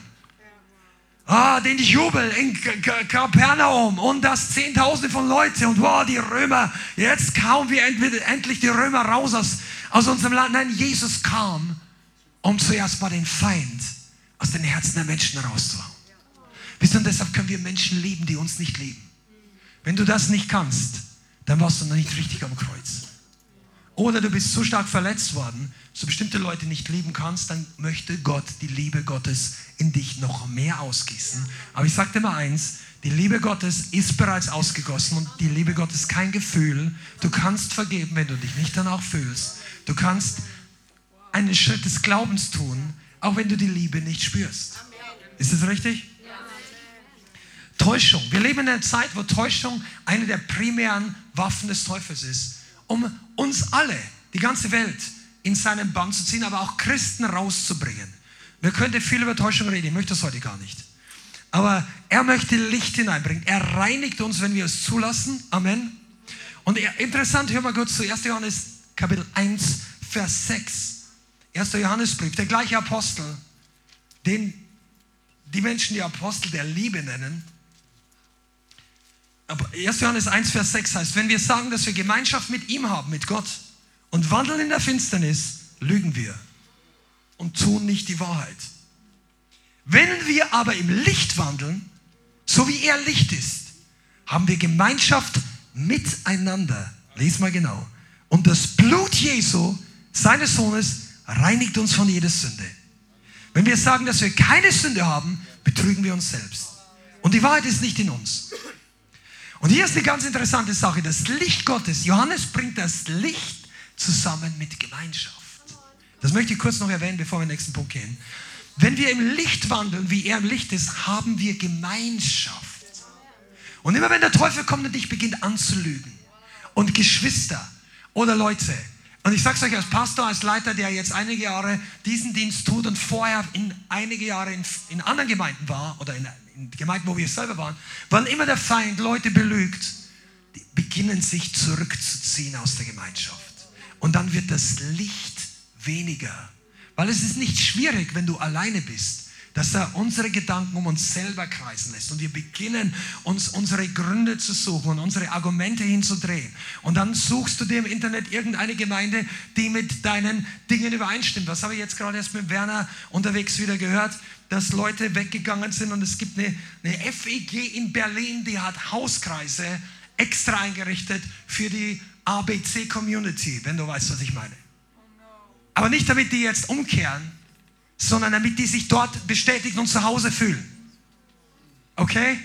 ah, den Jubel in Kapernaum und das Zehntausende von Leuten und wow, die Römer, jetzt kaum wir endlich die Römer raus aus, aus unserem Land. Nein, Jesus kam, um zuerst mal den Feind aus den Herzen der Menschen rauszuhauen. Wisst ihr, deshalb können wir Menschen lieben, die uns nicht lieben. Wenn du das nicht kannst, dann warst du noch nicht richtig am Kreuz. Oder du bist so stark verletzt worden, du bestimmte Leute nicht lieben kannst, dann möchte Gott die Liebe Gottes in dich noch mehr ausgießen. Aber ich sage dir mal eins, die Liebe Gottes ist bereits ausgegossen und die Liebe Gottes ist kein Gefühl. Du kannst vergeben, wenn du dich nicht danach fühlst. Du kannst einen Schritt des Glaubens tun, auch wenn du die Liebe nicht spürst. Ist das richtig? Täuschung. Wir leben in einer Zeit, wo Täuschung eine der primären Waffen des Teufels ist, um uns alle, die ganze Welt, in seinen Bann zu ziehen, aber auch Christen rauszubringen. Wir könnten viel über Täuschung reden, ich möchte das heute gar nicht. Aber er möchte Licht hineinbringen. Er reinigt uns, wenn wir es zulassen. Amen. Und interessant, hör mal kurz zu 1. Johannes Kapitel 1, Vers 6. 1. Johannesbrief, der gleiche Apostel, den die Menschen die Apostel der Liebe nennen. Aber 1. Johannes 1, Vers 6 heißt, wenn wir sagen, dass wir Gemeinschaft mit ihm haben, mit Gott, und wandeln in der Finsternis, lügen wir und tun nicht die Wahrheit. Wenn wir aber im Licht wandeln, so wie er Licht ist, haben wir Gemeinschaft miteinander. Lies mal genau. Und das Blut Jesu, seines Sohnes reinigt uns von jeder Sünde. Wenn wir sagen, dass wir keine Sünde haben, betrügen wir uns selbst. Und die Wahrheit ist nicht in uns. Und hier ist eine ganz interessante Sache. Das Licht Gottes, Johannes bringt das Licht zusammen mit Gemeinschaft. Das möchte ich kurz noch erwähnen, bevor wir in den nächsten Punkt gehen. Wenn wir im Licht wandeln, wie er im Licht ist, haben wir Gemeinschaft. Und immer wenn der Teufel kommt und dich beginnt anzulügen und Geschwister oder Leute, und ich sage es euch als Pastor, als Leiter, der jetzt einige Jahre diesen Dienst tut und vorher in einige Jahre in, in anderen Gemeinden war oder in, in Gemeinden, wo wir selber waren, weil immer der Feind Leute belügt, die beginnen sich zurückzuziehen aus der Gemeinschaft. Und dann wird das Licht weniger. Weil es ist nicht schwierig, wenn du alleine bist dass er unsere Gedanken um uns selber kreisen lässt und wir beginnen, uns unsere Gründe zu suchen und unsere Argumente hinzudrehen. Und dann suchst du dir im Internet irgendeine Gemeinde, die mit deinen Dingen übereinstimmt. Was habe ich jetzt gerade erst mit Werner unterwegs wieder gehört? dass Leute weggegangen sind und es gibt eine, eine FEG in Berlin, die hat Hauskreise extra eingerichtet für die ABC-Community, wenn du weißt, was ich meine. Aber nicht damit die jetzt umkehren, sondern damit die sich dort bestätigt und zu Hause fühlen. Okay?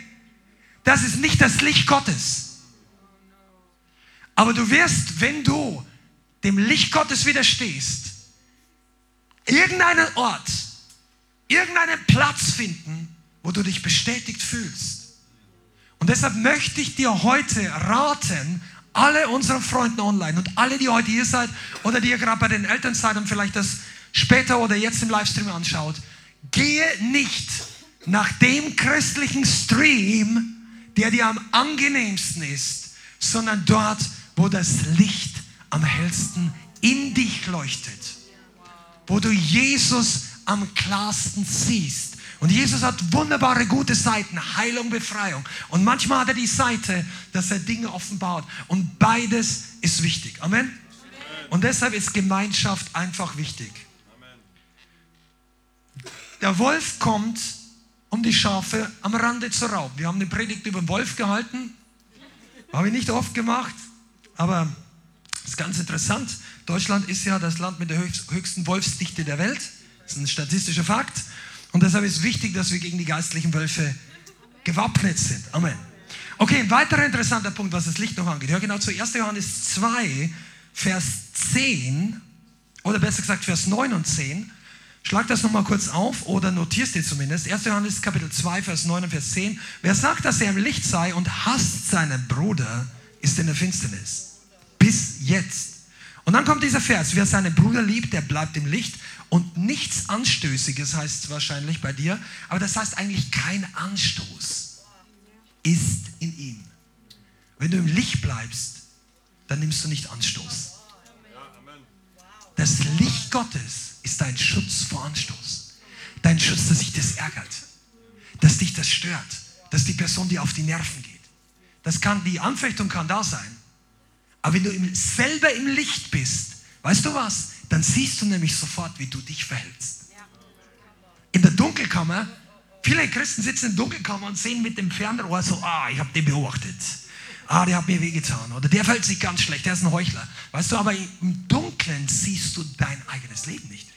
Das ist nicht das Licht Gottes. Aber du wirst, wenn du dem Licht Gottes widerstehst, irgendeinen Ort, irgendeinen Platz finden, wo du dich bestätigt fühlst. Und deshalb möchte ich dir heute raten, alle unseren Freunden online und alle, die heute hier seid oder die ihr gerade bei den Eltern seid und vielleicht das später oder jetzt im Livestream anschaut, gehe nicht nach dem christlichen Stream, der dir am angenehmsten ist, sondern dort, wo das Licht am hellsten in dich leuchtet, wo du Jesus am klarsten siehst. Und Jesus hat wunderbare, gute Seiten, Heilung, Befreiung. Und manchmal hat er die Seite, dass er Dinge offenbart. Und beides ist wichtig. Amen. Und deshalb ist Gemeinschaft einfach wichtig. Der Wolf kommt, um die Schafe am Rande zu rauben. Wir haben eine Predigt über den Wolf gehalten. Habe ich nicht oft gemacht, aber es ist ganz interessant. Deutschland ist ja das Land mit der höchsten Wolfsdichte der Welt. Das ist ein statistischer Fakt. Und deshalb ist es wichtig, dass wir gegen die geistlichen Wölfe gewappnet sind. Amen. Okay, ein weiterer interessanter Punkt, was das Licht noch angeht. Hör genau zu 1. Johannes 2, Vers 10, oder besser gesagt Vers 9 und 10. Schlag das nochmal kurz auf oder notierst dir zumindest. 1. Johannes Kapitel 2, Vers 9 und Vers 10. Wer sagt, dass er im Licht sei und hasst seinen Bruder, ist in der Finsternis. Bis jetzt. Und dann kommt dieser Vers. Wer seinen Bruder liebt, der bleibt im Licht. Und nichts Anstößiges heißt wahrscheinlich bei dir. Aber das heißt eigentlich kein Anstoß ist in ihm. Wenn du im Licht bleibst, dann nimmst du nicht Anstoß. Das Licht Gottes ist dein Schutz vor Anstoß. Dein Schutz, dass sich das ärgert, dass dich das stört, dass die Person dir auf die Nerven geht. Das kann, die Anfechtung kann da sein. Aber wenn du im, selber im Licht bist, weißt du was? Dann siehst du nämlich sofort, wie du dich verhältst. In der Dunkelkammer, viele Christen sitzen in der Dunkelkammer und sehen mit dem Fernrohr so, ah, ich habe den beobachtet. Ah, der hat mir wehgetan. Oder der fällt sich ganz schlecht, der ist ein Heuchler. Weißt du, aber im Dunkeln siehst du dein eigenes Leben nicht.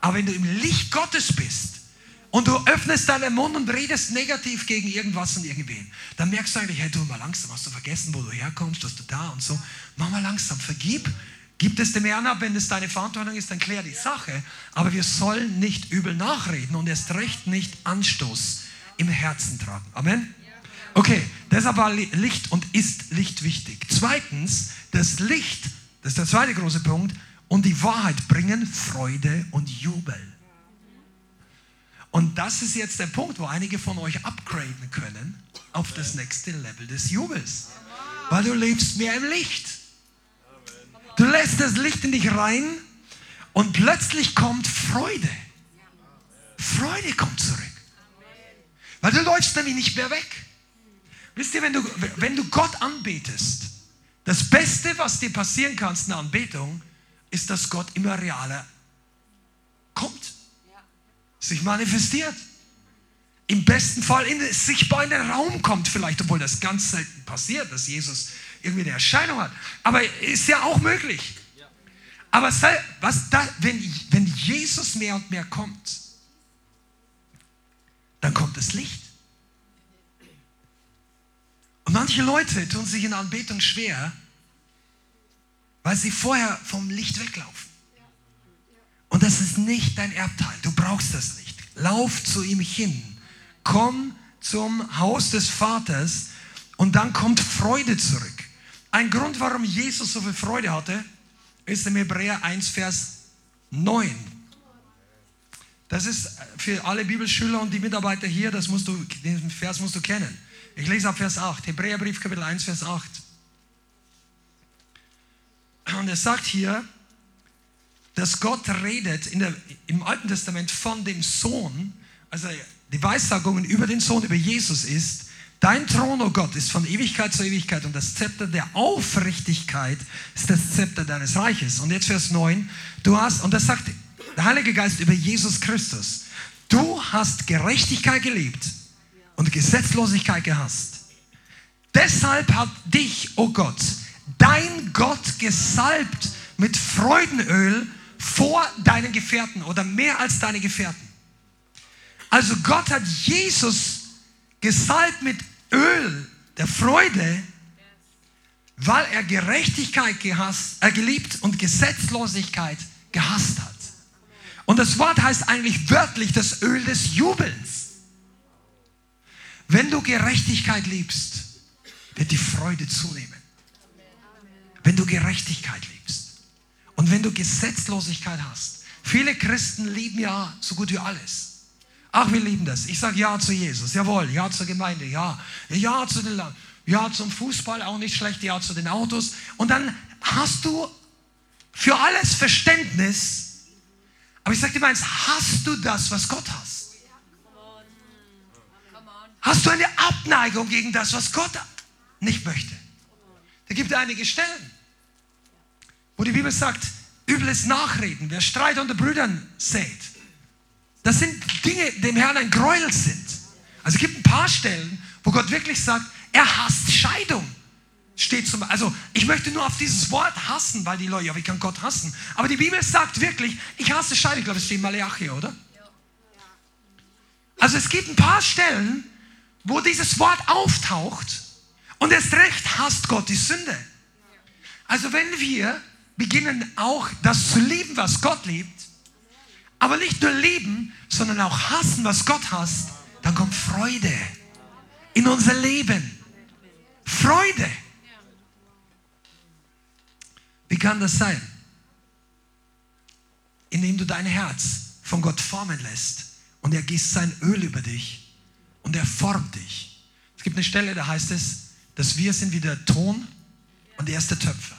Aber wenn du im Licht Gottes bist und du öffnest deinen Mund und redest negativ gegen irgendwas und irgendwen, dann merkst du eigentlich, hey, du mal langsam, hast du vergessen, wo du herkommst, dass du da und so. Mach mal langsam, vergib. Gib es dem Herrn ab, wenn es deine Verantwortung ist, dann klär die Sache. Aber wir sollen nicht übel nachreden und erst recht nicht Anstoß im Herzen tragen. Amen. Okay, deshalb war Licht und ist Licht wichtig. Zweitens, das Licht, das ist der zweite große Punkt, und die Wahrheit bringen Freude und Jubel. Und das ist jetzt der Punkt, wo einige von euch upgraden können auf das nächste Level des Jubels. Weil du lebst mehr im Licht. Du lässt das Licht in dich rein und plötzlich kommt Freude. Freude kommt zurück. Weil du läufst nämlich nicht mehr weg. Wisst ihr, wenn du, wenn du Gott anbetest, das Beste, was dir passieren kann, ist eine Anbetung, ist, dass Gott immer realer kommt, sich manifestiert. Im besten Fall in, sichtbar in den Raum kommt, vielleicht, obwohl das ganz selten passiert, dass Jesus irgendwie eine Erscheinung hat. Aber ist ja auch möglich. Aber was da, wenn, wenn Jesus mehr und mehr kommt, dann kommt das Licht. Und manche Leute tun sich in Anbetung schwer, weil sie vorher vom Licht weglaufen. Und das ist nicht dein Erbteil. Du brauchst das nicht. Lauf zu ihm hin. Komm zum Haus des Vaters und dann kommt Freude zurück. Ein Grund, warum Jesus so viel Freude hatte, ist im Hebräer 1, Vers 9. Das ist für alle Bibelschüler und die Mitarbeiter hier, das musst du, den Vers musst du kennen. Ich lese ab Vers 8, Hebräerbrief Kapitel 1, Vers 8. Und er sagt hier, dass Gott redet der, im Alten Testament von dem Sohn, also die Weissagungen über den Sohn, über Jesus ist, dein Thron, oh Gott, ist von Ewigkeit zu Ewigkeit und das Zepter der Aufrichtigkeit ist das Zepter deines Reiches. Und jetzt Vers 9, du hast, und das sagt der Heilige Geist über Jesus Christus, du hast Gerechtigkeit gelebt und Gesetzlosigkeit gehasst. Deshalb hat dich, oh Gott, dein Gott gesalbt mit Freudenöl vor deinen Gefährten oder mehr als deine Gefährten. Also Gott hat Jesus gesalbt mit Öl der Freude, weil er Gerechtigkeit gehasst, äh, geliebt und Gesetzlosigkeit gehasst hat. Und das Wort heißt eigentlich wörtlich das Öl des Jubelns. Wenn du Gerechtigkeit liebst, wird die Freude zunehmen. Wenn du Gerechtigkeit liebst und wenn du Gesetzlosigkeit hast. Viele Christen lieben ja so gut wie alles. Ach, wir lieben das. Ich sage Ja zu Jesus. Jawohl, Ja zur Gemeinde. Ja. Ja zu den. Ja zum Fußball, auch nicht schlecht. Ja zu den Autos. Und dann hast du für alles Verständnis. Aber ich sage dir mal eins, hast du das, was Gott hast? Hast du eine Abneigung gegen das, was Gott nicht möchte? Da gibt es einige Stellen, wo die Bibel sagt, übles Nachreden, wer Streit unter Brüdern sät. Das sind Dinge, dem Herrn ein Gräuel sind. Also es gibt ein paar Stellen, wo Gott wirklich sagt, er hasst Scheidung. Steht zum, also ich möchte nur auf dieses Wort hassen, weil die Leute, ja, wie kann Gott hassen? Aber die Bibel sagt wirklich, ich hasse Scheidung. Ich glaube, es steht in Malachi, oder? Also es gibt ein paar Stellen, wo dieses Wort auftaucht und erst recht hasst Gott die Sünde. Also wenn wir beginnen auch das zu lieben, was Gott liebt, aber nicht nur lieben, sondern auch hassen, was Gott hasst, dann kommt Freude in unser Leben. Freude. Wie kann das sein? Indem du dein Herz von Gott formen lässt und er gießt sein Öl über dich und er formt dich. Es gibt eine Stelle, da heißt es, dass wir sind wie der Ton und er ist der Töpfer.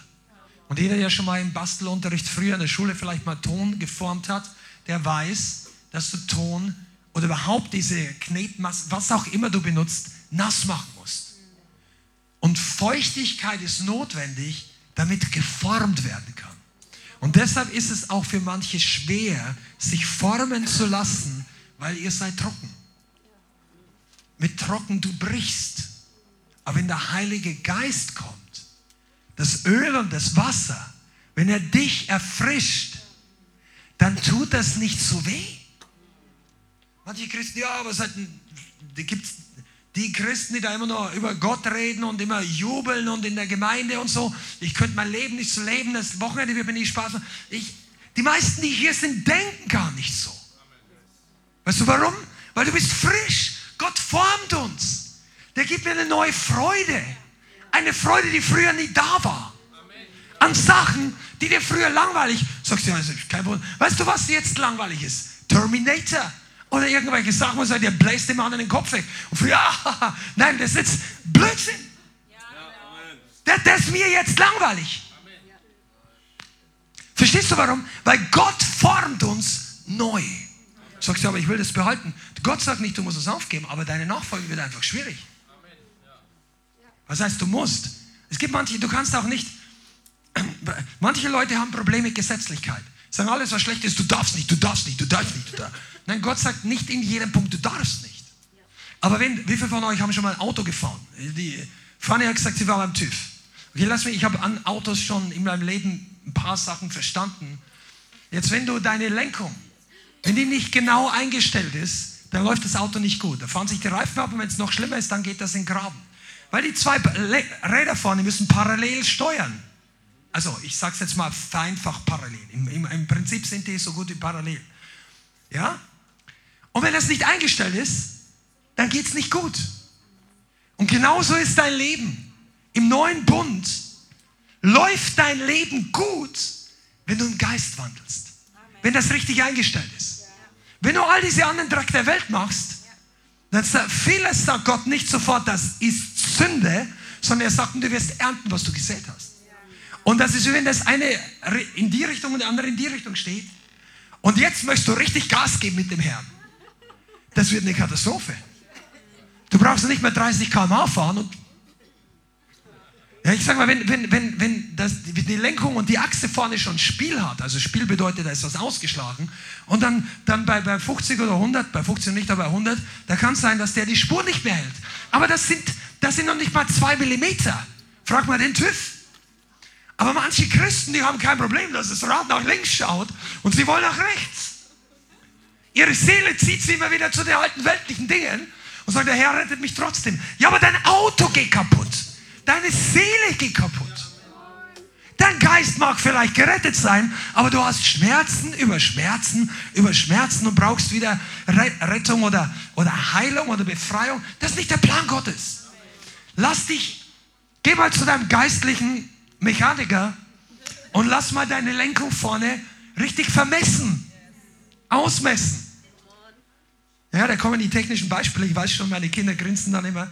Und jeder, der schon mal im Bastelunterricht früher in der Schule vielleicht mal Ton geformt hat, der weiß, dass du Ton oder überhaupt diese Knetmasse, was auch immer du benutzt, nass machen musst. Und Feuchtigkeit ist notwendig, damit geformt werden kann. Und deshalb ist es auch für manche schwer, sich formen zu lassen, weil ihr seid trocken. Mit trocken du brichst. Aber wenn der Heilige Geist kommt, das Öl und das Wasser, wenn er dich erfrischt, dann tut das nicht so weh. Manche Christen, ja, aber seit, da gibt es die Christen, die da immer nur über Gott reden und immer jubeln und in der Gemeinde und so. Ich könnte mein Leben nicht so leben, das Wochenende wird mir nicht Spaß machen. Ich, die meisten, die hier sind, denken gar nicht so. Weißt du warum? Weil du bist frisch. Gott formt uns. Der gibt mir eine neue Freude. Eine Freude, die früher nie da war. An Sachen, die dir früher langweilig, sagst du, also kein Wunder. Weißt du, was jetzt langweilig ist? Terminator. Oder irgendwelche Sachen, wo sagt, ihr bläst dem anderen den Kopf weg. Und früher, ah, nein, das ist Blödsinn. Das, das ist mir jetzt langweilig. Verstehst du warum? Weil Gott formt uns neu. Sagst du, aber ich will das behalten. Gott sagt nicht, du musst es aufgeben, aber deine Nachfolge wird einfach schwierig. Was heißt, du musst? Es gibt manche, du kannst auch nicht, Manche Leute haben Probleme mit Gesetzlichkeit. Sagen, alles, was schlecht ist, du darfst nicht, du darfst nicht, du darfst nicht. Du darfst. Nein, Gott sagt nicht in jedem Punkt, du darfst nicht. Aber wenn, wie viele von euch haben schon mal ein Auto gefahren? Die, Fanny hat gesagt, sie war beim TÜV. Okay, lass mich, ich habe an Autos schon in meinem Leben ein paar Sachen verstanden. Jetzt, wenn du deine Lenkung, wenn die nicht genau eingestellt ist, dann läuft das Auto nicht gut. Da fahren sich die Reifen ab und wenn es noch schlimmer ist, dann geht das in den Graben. Weil die zwei Räder vorne müssen parallel steuern. Also ich sage es jetzt mal vereinfacht parallel. Im, im, Im, Prinzip sind die so gut wie parallel. Ja? Und wenn das nicht eingestellt ist, dann geht es nicht gut. Und genauso ist dein Leben. Im neuen Bund läuft dein Leben gut, wenn du im Geist wandelst. Wenn das richtig eingestellt ist. Wenn du all diese anderen Dreck der Welt machst, dann sagt, vieles sagt Gott nicht sofort, das ist Sünde, sondern er sagt, du wirst ernten, was du gesät hast. Und das ist, wenn das eine in die Richtung und der andere in die Richtung steht. Und jetzt möchtest du richtig Gas geben mit dem Herrn. Das wird eine Katastrophe. Du brauchst nicht mehr 30 km/h fahren und ja, ich sag mal, wenn, wenn, wenn, wenn das, die Lenkung und die Achse vorne schon Spiel hat, also Spiel bedeutet, da ist was ausgeschlagen, und dann, dann bei, bei 50 oder 100, bei 50 nicht, aber bei 100, da kann es sein, dass der die Spur nicht mehr hält. Aber das sind, das sind noch nicht mal zwei Millimeter. Frag mal den TÜV. Aber manche Christen, die haben kein Problem, dass das Rad nach links schaut und sie wollen nach rechts. Ihre Seele zieht sie immer wieder zu den alten weltlichen Dingen und sagt, der Herr rettet mich trotzdem. Ja, aber dein Auto geht kaputt. Deine Seele geht kaputt. Dein Geist mag vielleicht gerettet sein, aber du hast Schmerzen über Schmerzen über Schmerzen und brauchst wieder Rettung oder, oder Heilung oder Befreiung. Das ist nicht der Plan Gottes. Lass dich, geh mal zu deinem geistlichen Mechaniker und lass mal deine Lenkung vorne richtig vermessen, ausmessen. Ja, da kommen die technischen Beispiele. Ich weiß schon, meine Kinder grinsen dann immer.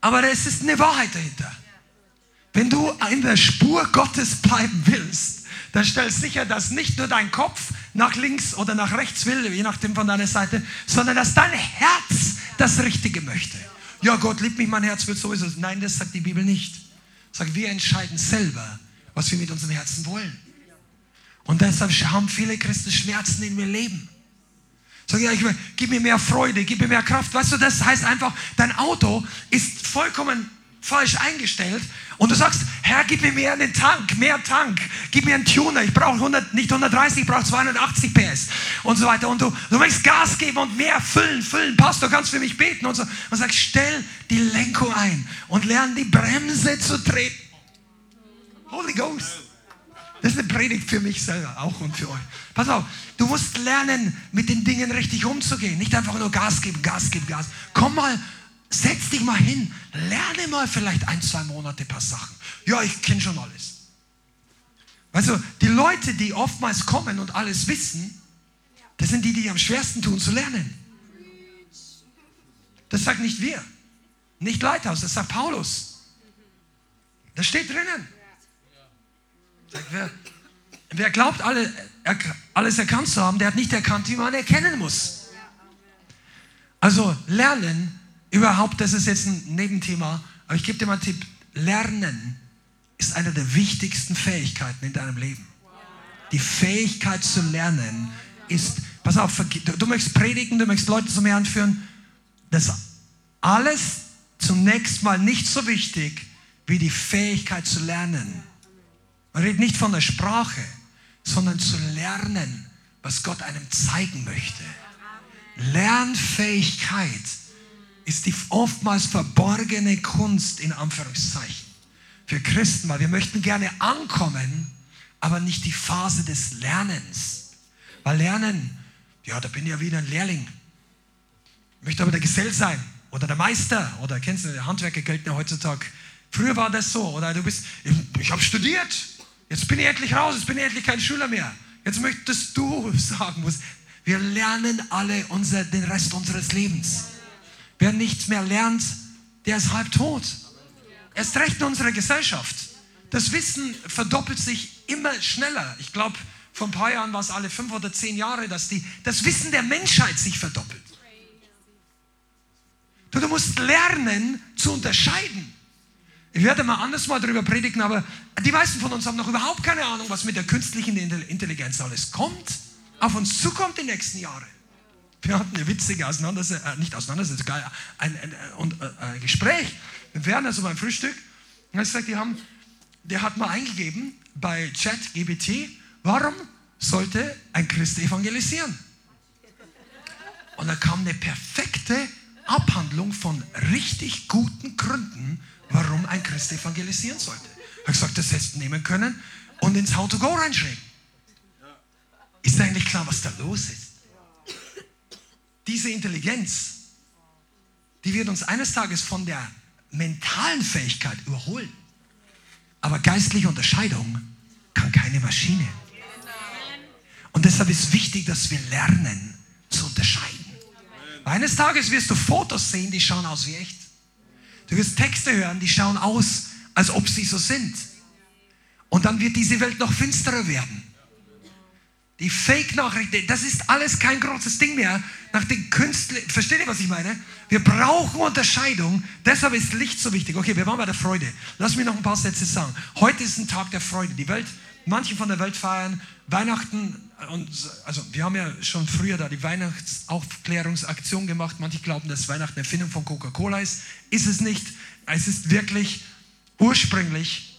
Aber es ist eine Wahrheit dahinter. Wenn du in der Spur Gottes bleiben willst, dann stell sicher, dass nicht nur dein Kopf nach links oder nach rechts will, je nachdem von deiner Seite, sondern dass dein Herz das Richtige möchte. Ja, Gott liebt mich, mein Herz wird sowieso. Nein, das sagt die Bibel nicht. Sagt, wir entscheiden selber, was wir mit unserem Herzen wollen. Und deshalb haben viele Christen Schmerzen in ihr Leben. Sag ja, ich gib mir mehr Freude, gib mir mehr Kraft. Weißt du, das heißt einfach, dein Auto ist vollkommen falsch eingestellt und du sagst, Herr, gib mir mehr einen Tank, mehr Tank, gib mir einen Tuner, ich brauche 100, nicht 130, ich brauche 280 PS und so weiter und du, du möchtest Gas geben und mehr füllen, füllen, Pastor, kannst für mich beten und so und sagst, stell die Lenkung ein und lern die Bremse zu treten. Holy Ghost. Das ist eine Predigt für mich selber, auch und für euch. Pass auf, du musst lernen, mit den Dingen richtig umzugehen. Nicht einfach nur Gas geben, Gas geben, Gas. Komm mal Setz dich mal hin, lerne mal vielleicht ein, zwei Monate ein paar Sachen. Ja, ich kenne schon alles. Also die Leute, die oftmals kommen und alles wissen, das sind die, die am schwersten tun zu lernen. Das sagt nicht wir, nicht Leithaus, das sagt Paulus. Das steht drinnen. Wer, wer glaubt, alle, alles erkannt zu haben, der hat nicht erkannt, wie man erkennen muss. Also lernen Überhaupt, das ist jetzt ein Nebenthema, aber ich gebe dir mal einen Tipp. Lernen ist eine der wichtigsten Fähigkeiten in deinem Leben. Die Fähigkeit zu lernen ist, pass auf, du, möchtest predigen, du möchtest Leute zum Herrn führen. Das alles zunächst mal nicht so wichtig wie die Fähigkeit zu lernen. Man redet nicht von der Sprache, sondern zu lernen, was Gott einem zeigen möchte. Lernfähigkeit ist die oftmals verborgene Kunst in Anführungszeichen für Christen, weil wir möchten gerne ankommen, aber nicht die Phase des Lernens. Weil Lernen, ja, da bin ich ja wieder ein Lehrling. Ich möchte aber der Gesell sein oder der Meister oder kennst du, Handwerker gelten ja heutzutage. Früher war das so oder du bist, ich, ich habe studiert, jetzt bin ich endlich raus, jetzt bin ich endlich kein Schüler mehr. Jetzt möchtest du sagen, wir lernen alle unser, den Rest unseres Lebens. Wer nichts mehr lernt, der ist halb tot. Erst recht in unserer Gesellschaft. Das Wissen verdoppelt sich immer schneller. Ich glaube, vor ein paar Jahren war es alle fünf oder zehn Jahre, dass die, das Wissen der Menschheit sich verdoppelt. Du, du musst lernen zu unterscheiden. Ich werde mal anders mal darüber predigen, aber die meisten von uns haben noch überhaupt keine Ahnung, was mit der künstlichen Intelligenz alles kommt, auf uns zukommt die nächsten Jahre. Wir hatten eine witzige Auseinandersetzung, äh, nicht Auseinandersetzung, ein, ein, ein, ein, ein Gespräch mit Werner so beim Frühstück. Und er hat gesagt, die haben der hat mal eingegeben bei ChatGBT, warum sollte ein Christ evangelisieren? Und da kam eine perfekte Abhandlung von richtig guten Gründen, warum ein Christ evangelisieren sollte. Ich habe gesagt, das hättest du nehmen können und ins How to Go reinschreiben. Ist eigentlich klar, was da los ist? Diese Intelligenz, die wird uns eines Tages von der mentalen Fähigkeit überholen. Aber geistliche Unterscheidung kann keine Maschine. Und deshalb ist wichtig, dass wir lernen zu unterscheiden. Eines Tages wirst du Fotos sehen, die schauen aus wie echt. Du wirst Texte hören, die schauen aus, als ob sie so sind. Und dann wird diese Welt noch finsterer werden. Die Fake-Nachrichten, das ist alles kein großes Ding mehr. Nach den Künstlern, versteht ihr, was ich meine? Wir brauchen Unterscheidung, deshalb ist Licht so wichtig. Okay, wir waren bei der Freude. Lass mich noch ein paar Sätze sagen. Heute ist ein Tag der Freude. Die Welt, manche von der Welt feiern Weihnachten und also wir haben ja schon früher da die Weihnachtsaufklärungsaktion gemacht. Manche glauben, dass Weihnachten eine Erfindung von Coca-Cola ist. Ist es nicht. Es ist wirklich ursprünglich,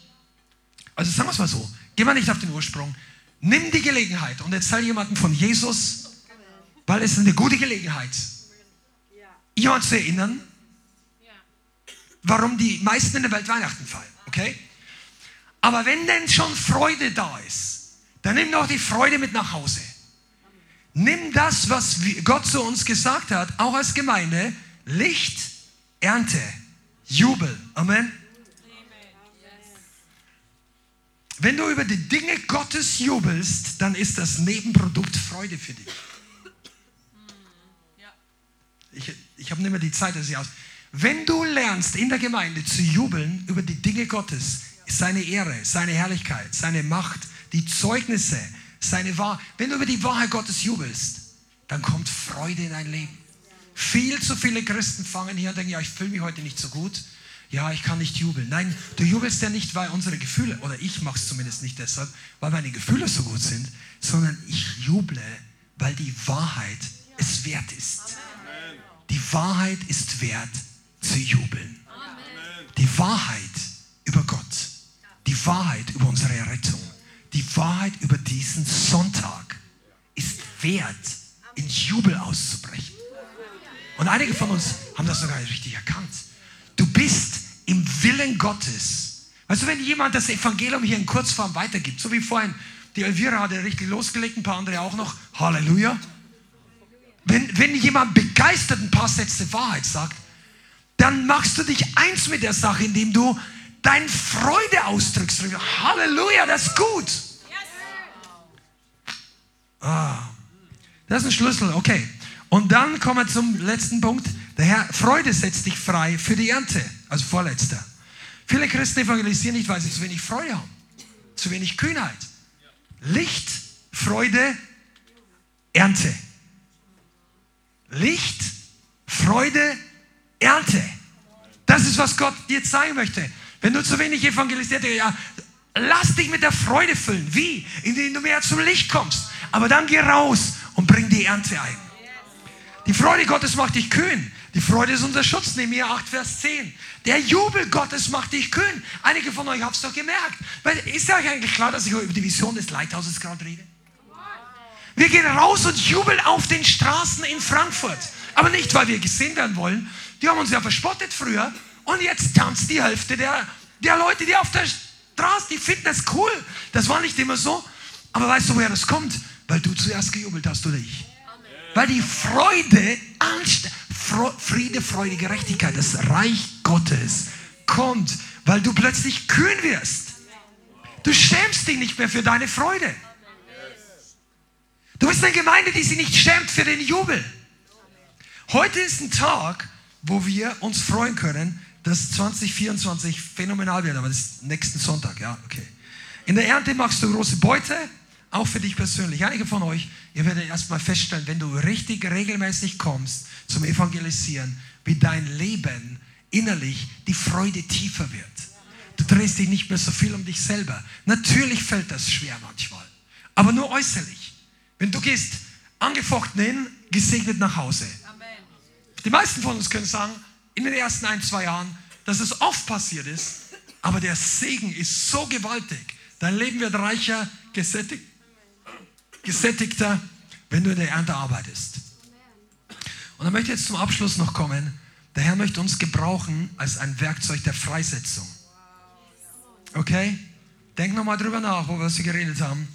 also sagen wir es mal so, gehen wir nicht auf den Ursprung. Nimm die Gelegenheit und erzähl jemandem von Jesus, weil es ist eine gute Gelegenheit, jemand zu erinnern, warum die meisten in der Welt Weihnachten feiern. Okay? Aber wenn denn schon Freude da ist, dann nimm doch die Freude mit nach Hause. Nimm das, was Gott zu uns gesagt hat, auch als Gemeinde, Licht, Ernte, Jubel. Amen. Wenn du über die Dinge Gottes jubelst, dann ist das Nebenprodukt Freude für dich. Ich, ich habe nicht mehr die Zeit, dass ich aus. Wenn du lernst, in der Gemeinde zu jubeln über die Dinge Gottes, seine Ehre, seine Herrlichkeit, seine Macht, die Zeugnisse, seine Wahrheit, wenn du über die Wahrheit Gottes jubelst, dann kommt Freude in dein Leben. Viel zu viele Christen fangen hier und denken, ja, ich fühle mich heute nicht so gut ja, ich kann nicht jubeln. Nein, du jubelst ja nicht, weil unsere Gefühle, oder ich mache es zumindest nicht deshalb, weil meine Gefühle so gut sind, sondern ich juble, weil die Wahrheit es wert ist. Die Wahrheit ist wert zu jubeln. Die Wahrheit über Gott, die Wahrheit über unsere Errettung, die Wahrheit über diesen Sonntag ist wert, in Jubel auszubrechen. Und einige von uns haben das sogar richtig erkannt. Du bist im Willen Gottes. Du, wenn jemand das Evangelium hier in Kurzform weitergibt, so wie vorhin, die Elvira hat ja richtig losgelegt, ein paar andere auch noch, Halleluja. Wenn, wenn jemand begeistert ein paar Sätze Wahrheit sagt, dann machst du dich eins mit der Sache, indem du deine Freude ausdrückst. Halleluja, das ist gut. Ah, das ist ein Schlüssel, okay. Und dann kommen wir zum letzten Punkt. Der Herr, Freude setzt dich frei für die Ernte. Also vorletzter. Viele Christen evangelisieren nicht, weil sie zu wenig Freude haben. Zu wenig Kühnheit. Licht, Freude, Ernte. Licht, Freude, Ernte. Das ist, was Gott dir zeigen möchte. Wenn du zu wenig evangelisiert hast, ja, lass dich mit der Freude füllen. Wie? Indem du mehr zum Licht kommst. Aber dann geh raus und bring die Ernte ein. Die Freude Gottes macht dich kühn. Die Freude ist unser Schutz, Nehemiah 8, Vers 10. Der Jubel Gottes macht dich kühn. Einige von euch haben es doch gemerkt. Weil, ist euch eigentlich klar, dass ich über die Vision des Lighthouses gerade rede? Wir gehen raus und jubeln auf den Straßen in Frankfurt. Aber nicht, weil wir gesehen werden wollen. Die haben uns ja verspottet früher. Und jetzt tanzt die Hälfte der, der Leute, die auf der Straße, die finden das cool. Das war nicht immer so. Aber weißt du, woher das kommt? Weil du zuerst gejubelt hast oder ich. Weil die Freude, Friede, Freude, Gerechtigkeit, das Reich Gottes kommt, weil du plötzlich kühn wirst. Du schämst dich nicht mehr für deine Freude. Du bist eine Gemeinde, die sich nicht schämt für den Jubel. Heute ist ein Tag, wo wir uns freuen können, dass 2024 phänomenal wird, aber das ist nächsten Sonntag, ja, okay. In der Ernte machst du große Beute, auch für dich persönlich. Einige von euch, ihr werdet erstmal feststellen, wenn du richtig regelmäßig kommst zum Evangelisieren, wie dein Leben innerlich die Freude tiefer wird. Du drehst dich nicht mehr so viel um dich selber. Natürlich fällt das schwer manchmal, aber nur äußerlich. Wenn du gehst angefochten hin, gesegnet nach Hause. Die meisten von uns können sagen, in den ersten ein, zwei Jahren, dass es oft passiert ist, Aber der Segen ist so gewaltig. Dein Leben wird reicher, gesättigt, gesättigter, wenn du in der Ernte arbeitest. Und dann möchte ich jetzt zum Abschluss noch kommen. Der Herr möchte uns gebrauchen als ein Werkzeug der Freisetzung. Okay? Denk nochmal drüber nach, wo wir geredet haben.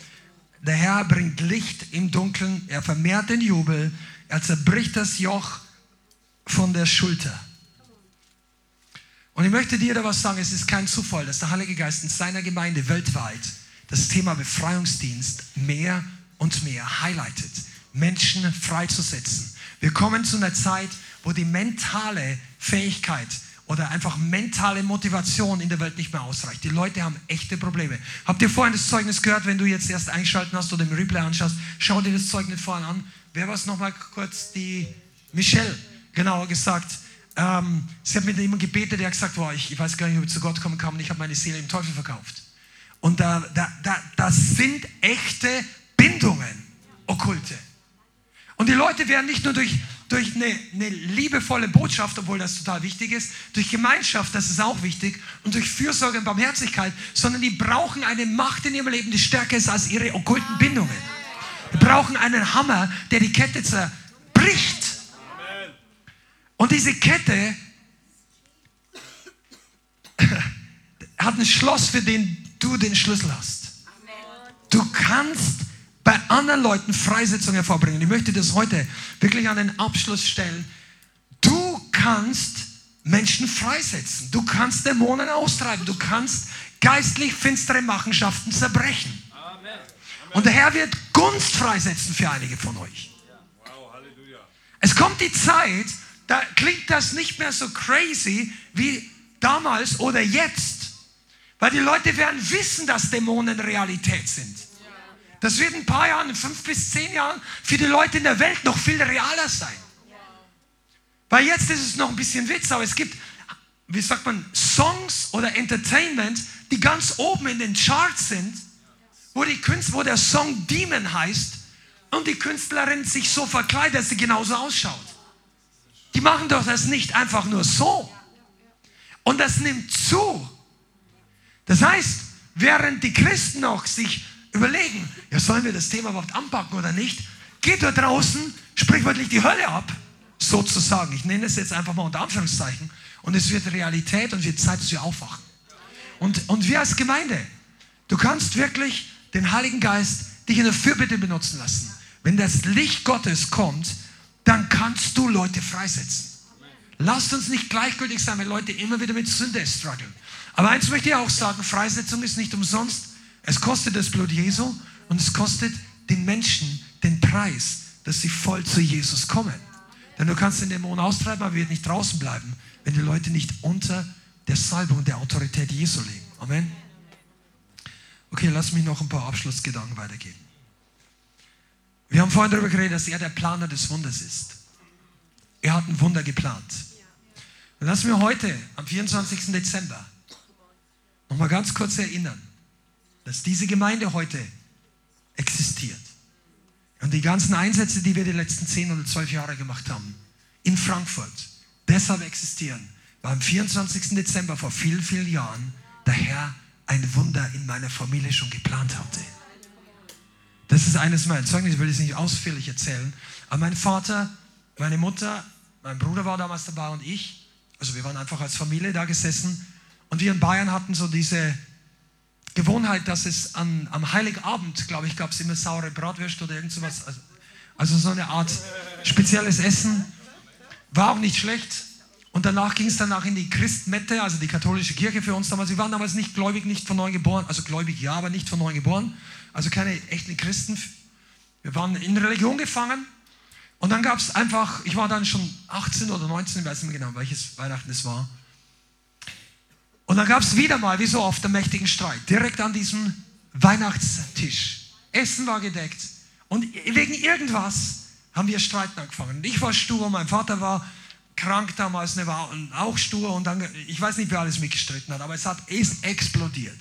Der Herr bringt Licht im Dunkeln, er vermehrt den Jubel, er zerbricht das Joch von der Schulter. Und ich möchte dir da was sagen, es ist kein Zufall, dass der Heilige Geist in seiner Gemeinde weltweit das Thema Befreiungsdienst mehr und mehr highlightet, Menschen freizusetzen. Wir kommen zu einer Zeit, wo die mentale Fähigkeit oder einfach mentale Motivation in der Welt nicht mehr ausreicht. Die Leute haben echte Probleme. Habt ihr vorhin das Zeugnis gehört, wenn du jetzt erst eingeschalten hast oder im Replay anschaust? Schau dir das Zeugnis vorhin an. Wer war es nochmal kurz? Die Michelle, genauer gesagt. Ähm, sie hat mit jemandem gebetet, der hat gesagt, boah, ich, ich weiß gar nicht, ob ich zu Gott kommen kann und ich habe meine Seele im Teufel verkauft. Und da, da, da, das sind echte Bindungen, okkulte. Und die Leute werden nicht nur durch, durch eine, eine, liebevolle Botschaft, obwohl das total wichtig ist, durch Gemeinschaft, das ist auch wichtig, und durch Fürsorge und Barmherzigkeit, sondern die brauchen eine Macht in ihrem Leben, die stärker ist als ihre okkulten Bindungen. Die brauchen einen Hammer, der die Kette zerbricht. Und diese Kette hat ein Schloss, für den du den Schlüssel hast. Du kannst bei anderen Leuten Freisetzung hervorbringen. Ich möchte das heute wirklich an den Abschluss stellen. Du kannst Menschen freisetzen. Du kannst Dämonen austreiben. Du kannst geistlich finstere Machenschaften zerbrechen. Und der Herr wird Gunst freisetzen für einige von euch. Es kommt die Zeit, da klingt das nicht mehr so crazy wie damals oder jetzt. Weil die Leute werden wissen, dass Dämonen Realität sind. Das wird in ein paar Jahren, in fünf bis zehn Jahren, für die Leute in der Welt noch viel realer sein. Weil jetzt ist es noch ein bisschen Witz, aber es gibt, wie sagt man, Songs oder Entertainment, die ganz oben in den Charts sind, wo, die Künstler, wo der Song Demon heißt und die Künstlerin sich so verkleidet, dass sie genauso ausschaut. Die machen doch das nicht einfach nur so. Und das nimmt zu. Das heißt, während die Christen noch sich überlegen, ja, sollen wir das Thema überhaupt anpacken oder nicht, geht dort draußen, sprichwörtlich die Hölle ab, sozusagen. Ich nenne es jetzt einfach mal unter Anführungszeichen. Und es wird Realität und wird Zeit, dass wir aufwachen. Und, und wir als Gemeinde, du kannst wirklich den Heiligen Geist dich in der Fürbitte benutzen lassen. Wenn das Licht Gottes kommt, dann kannst du Leute freisetzen. Lasst uns nicht gleichgültig sein, wenn Leute immer wieder mit Sünde strugglen. Aber eins möchte ich auch sagen, Freisetzung ist nicht umsonst. Es kostet das Blut Jesu und es kostet den Menschen den Preis, dass sie voll zu Jesus kommen. Denn du kannst den Dämon austreiben, aber wird nicht draußen bleiben, wenn die Leute nicht unter der Salbung der Autorität Jesu leben. Amen. Okay, lass mich noch ein paar Abschlussgedanken weitergeben. Wir haben vorhin darüber geredet, dass er der Planer des Wunders ist. Er hat ein Wunder geplant. Und lass mich heute, am 24. Dezember, nochmal ganz kurz erinnern dass diese Gemeinde heute existiert. Und die ganzen Einsätze, die wir die letzten zehn oder zwölf Jahre gemacht haben, in Frankfurt, deshalb existieren, weil am 24. Dezember vor vielen, vielen Jahren der Herr ein Wunder in meiner Familie schon geplant hatte. Das ist eines meiner Zeugnisse, ich will es nicht ausführlich erzählen. Aber mein Vater, meine Mutter, mein Bruder war damals dabei und ich, also wir waren einfach als Familie da gesessen und wir in Bayern hatten so diese Gewohnheit, dass es an, am Heiligabend, glaube ich, gab es immer saure Bratwürste oder irgend sowas. Also, also so eine Art spezielles Essen. War auch nicht schlecht. Und danach ging es danach in die Christmette, also die katholische Kirche für uns damals. Wir waren damals nicht gläubig, nicht von neu geboren. Also gläubig ja, aber nicht von neu geboren. Also keine echten Christen. Wir waren in Religion gefangen. Und dann gab es einfach, ich war dann schon 18 oder 19, ich weiß nicht mehr genau, welches Weihnachten es war. Und dann gab es wieder mal, wie so oft, einen mächtigen Streit. Direkt an diesem Weihnachtstisch. Essen war gedeckt. Und wegen irgendwas haben wir Streiten angefangen. Ich war stur, mein Vater war krank damals, ne, war auch stur. Und dann, ich weiß nicht, wer alles mitgestritten hat, aber es hat ist explodiert.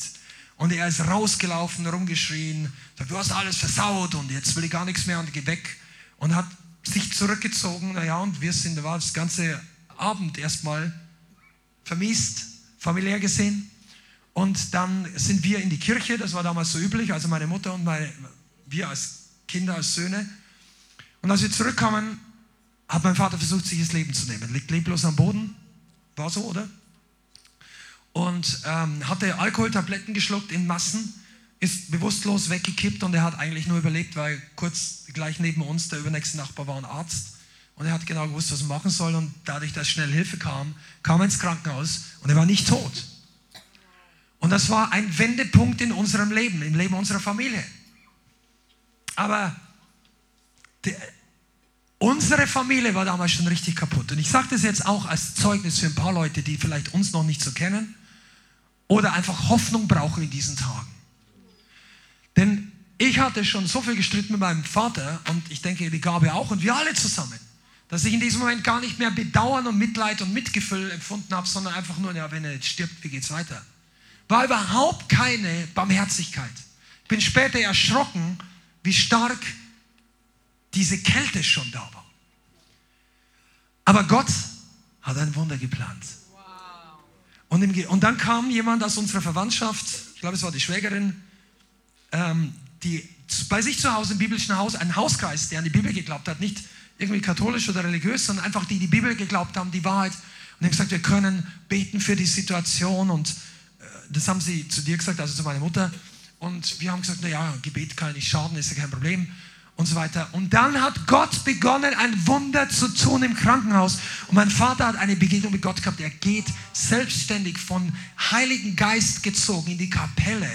Und er ist rausgelaufen, rumgeschrien, sagt, du hast alles versaut und jetzt will ich gar nichts mehr und geh weg. Und hat sich zurückgezogen. Naja, und wir sind, da war das ganze Abend erstmal vermisst familiär gesehen. Und dann sind wir in die Kirche, das war damals so üblich, also meine Mutter und meine, wir als Kinder, als Söhne. Und als wir zurückkamen, hat mein Vater versucht, sich das Leben zu nehmen. Liegt leblos am Boden, war so, oder? Und ähm, hatte Alkoholtabletten geschluckt in Massen, ist bewusstlos weggekippt und er hat eigentlich nur überlebt, weil kurz gleich neben uns der übernächste Nachbar war ein Arzt und er hat genau gewusst, was er machen soll und dadurch, dass schnell Hilfe kam, kam er ins Krankenhaus und er war nicht tot. Und das war ein Wendepunkt in unserem Leben, im Leben unserer Familie. Aber die, unsere Familie war damals schon richtig kaputt. Und ich sage das jetzt auch als Zeugnis für ein paar Leute, die vielleicht uns noch nicht so kennen oder einfach Hoffnung brauchen in diesen Tagen. Denn ich hatte schon so viel gestritten mit meinem Vater und ich denke, die Gabe auch und wir alle zusammen, dass ich in diesem Moment gar nicht mehr Bedauern und Mitleid und Mitgefühl empfunden habe, sondern einfach nur, ja, wenn er jetzt stirbt, wie geht's weiter? War überhaupt keine Barmherzigkeit. Ich bin später erschrocken, wie stark diese Kälte schon da war. Aber Gott hat ein Wunder geplant. Und, im, und dann kam jemand aus unserer Verwandtschaft, ich glaube, es war die Schwägerin, ähm, die bei sich zu Hause im biblischen Haus, ein Hauskreis, der an die Bibel geglaubt hat, nicht irgendwie katholisch oder religiös, sondern einfach die die Bibel geglaubt haben, die Wahrheit. Und haben gesagt, wir können beten für die Situation. Und äh, das haben sie zu dir gesagt, also zu meiner Mutter. Und wir haben gesagt, naja, Gebet kann nicht schaden, ist ja kein Problem und so weiter. Und dann hat Gott begonnen, ein Wunder zu tun im Krankenhaus. Und mein Vater hat eine Begegnung mit Gott gehabt. Er geht selbstständig von Heiligen Geist gezogen in die Kapelle.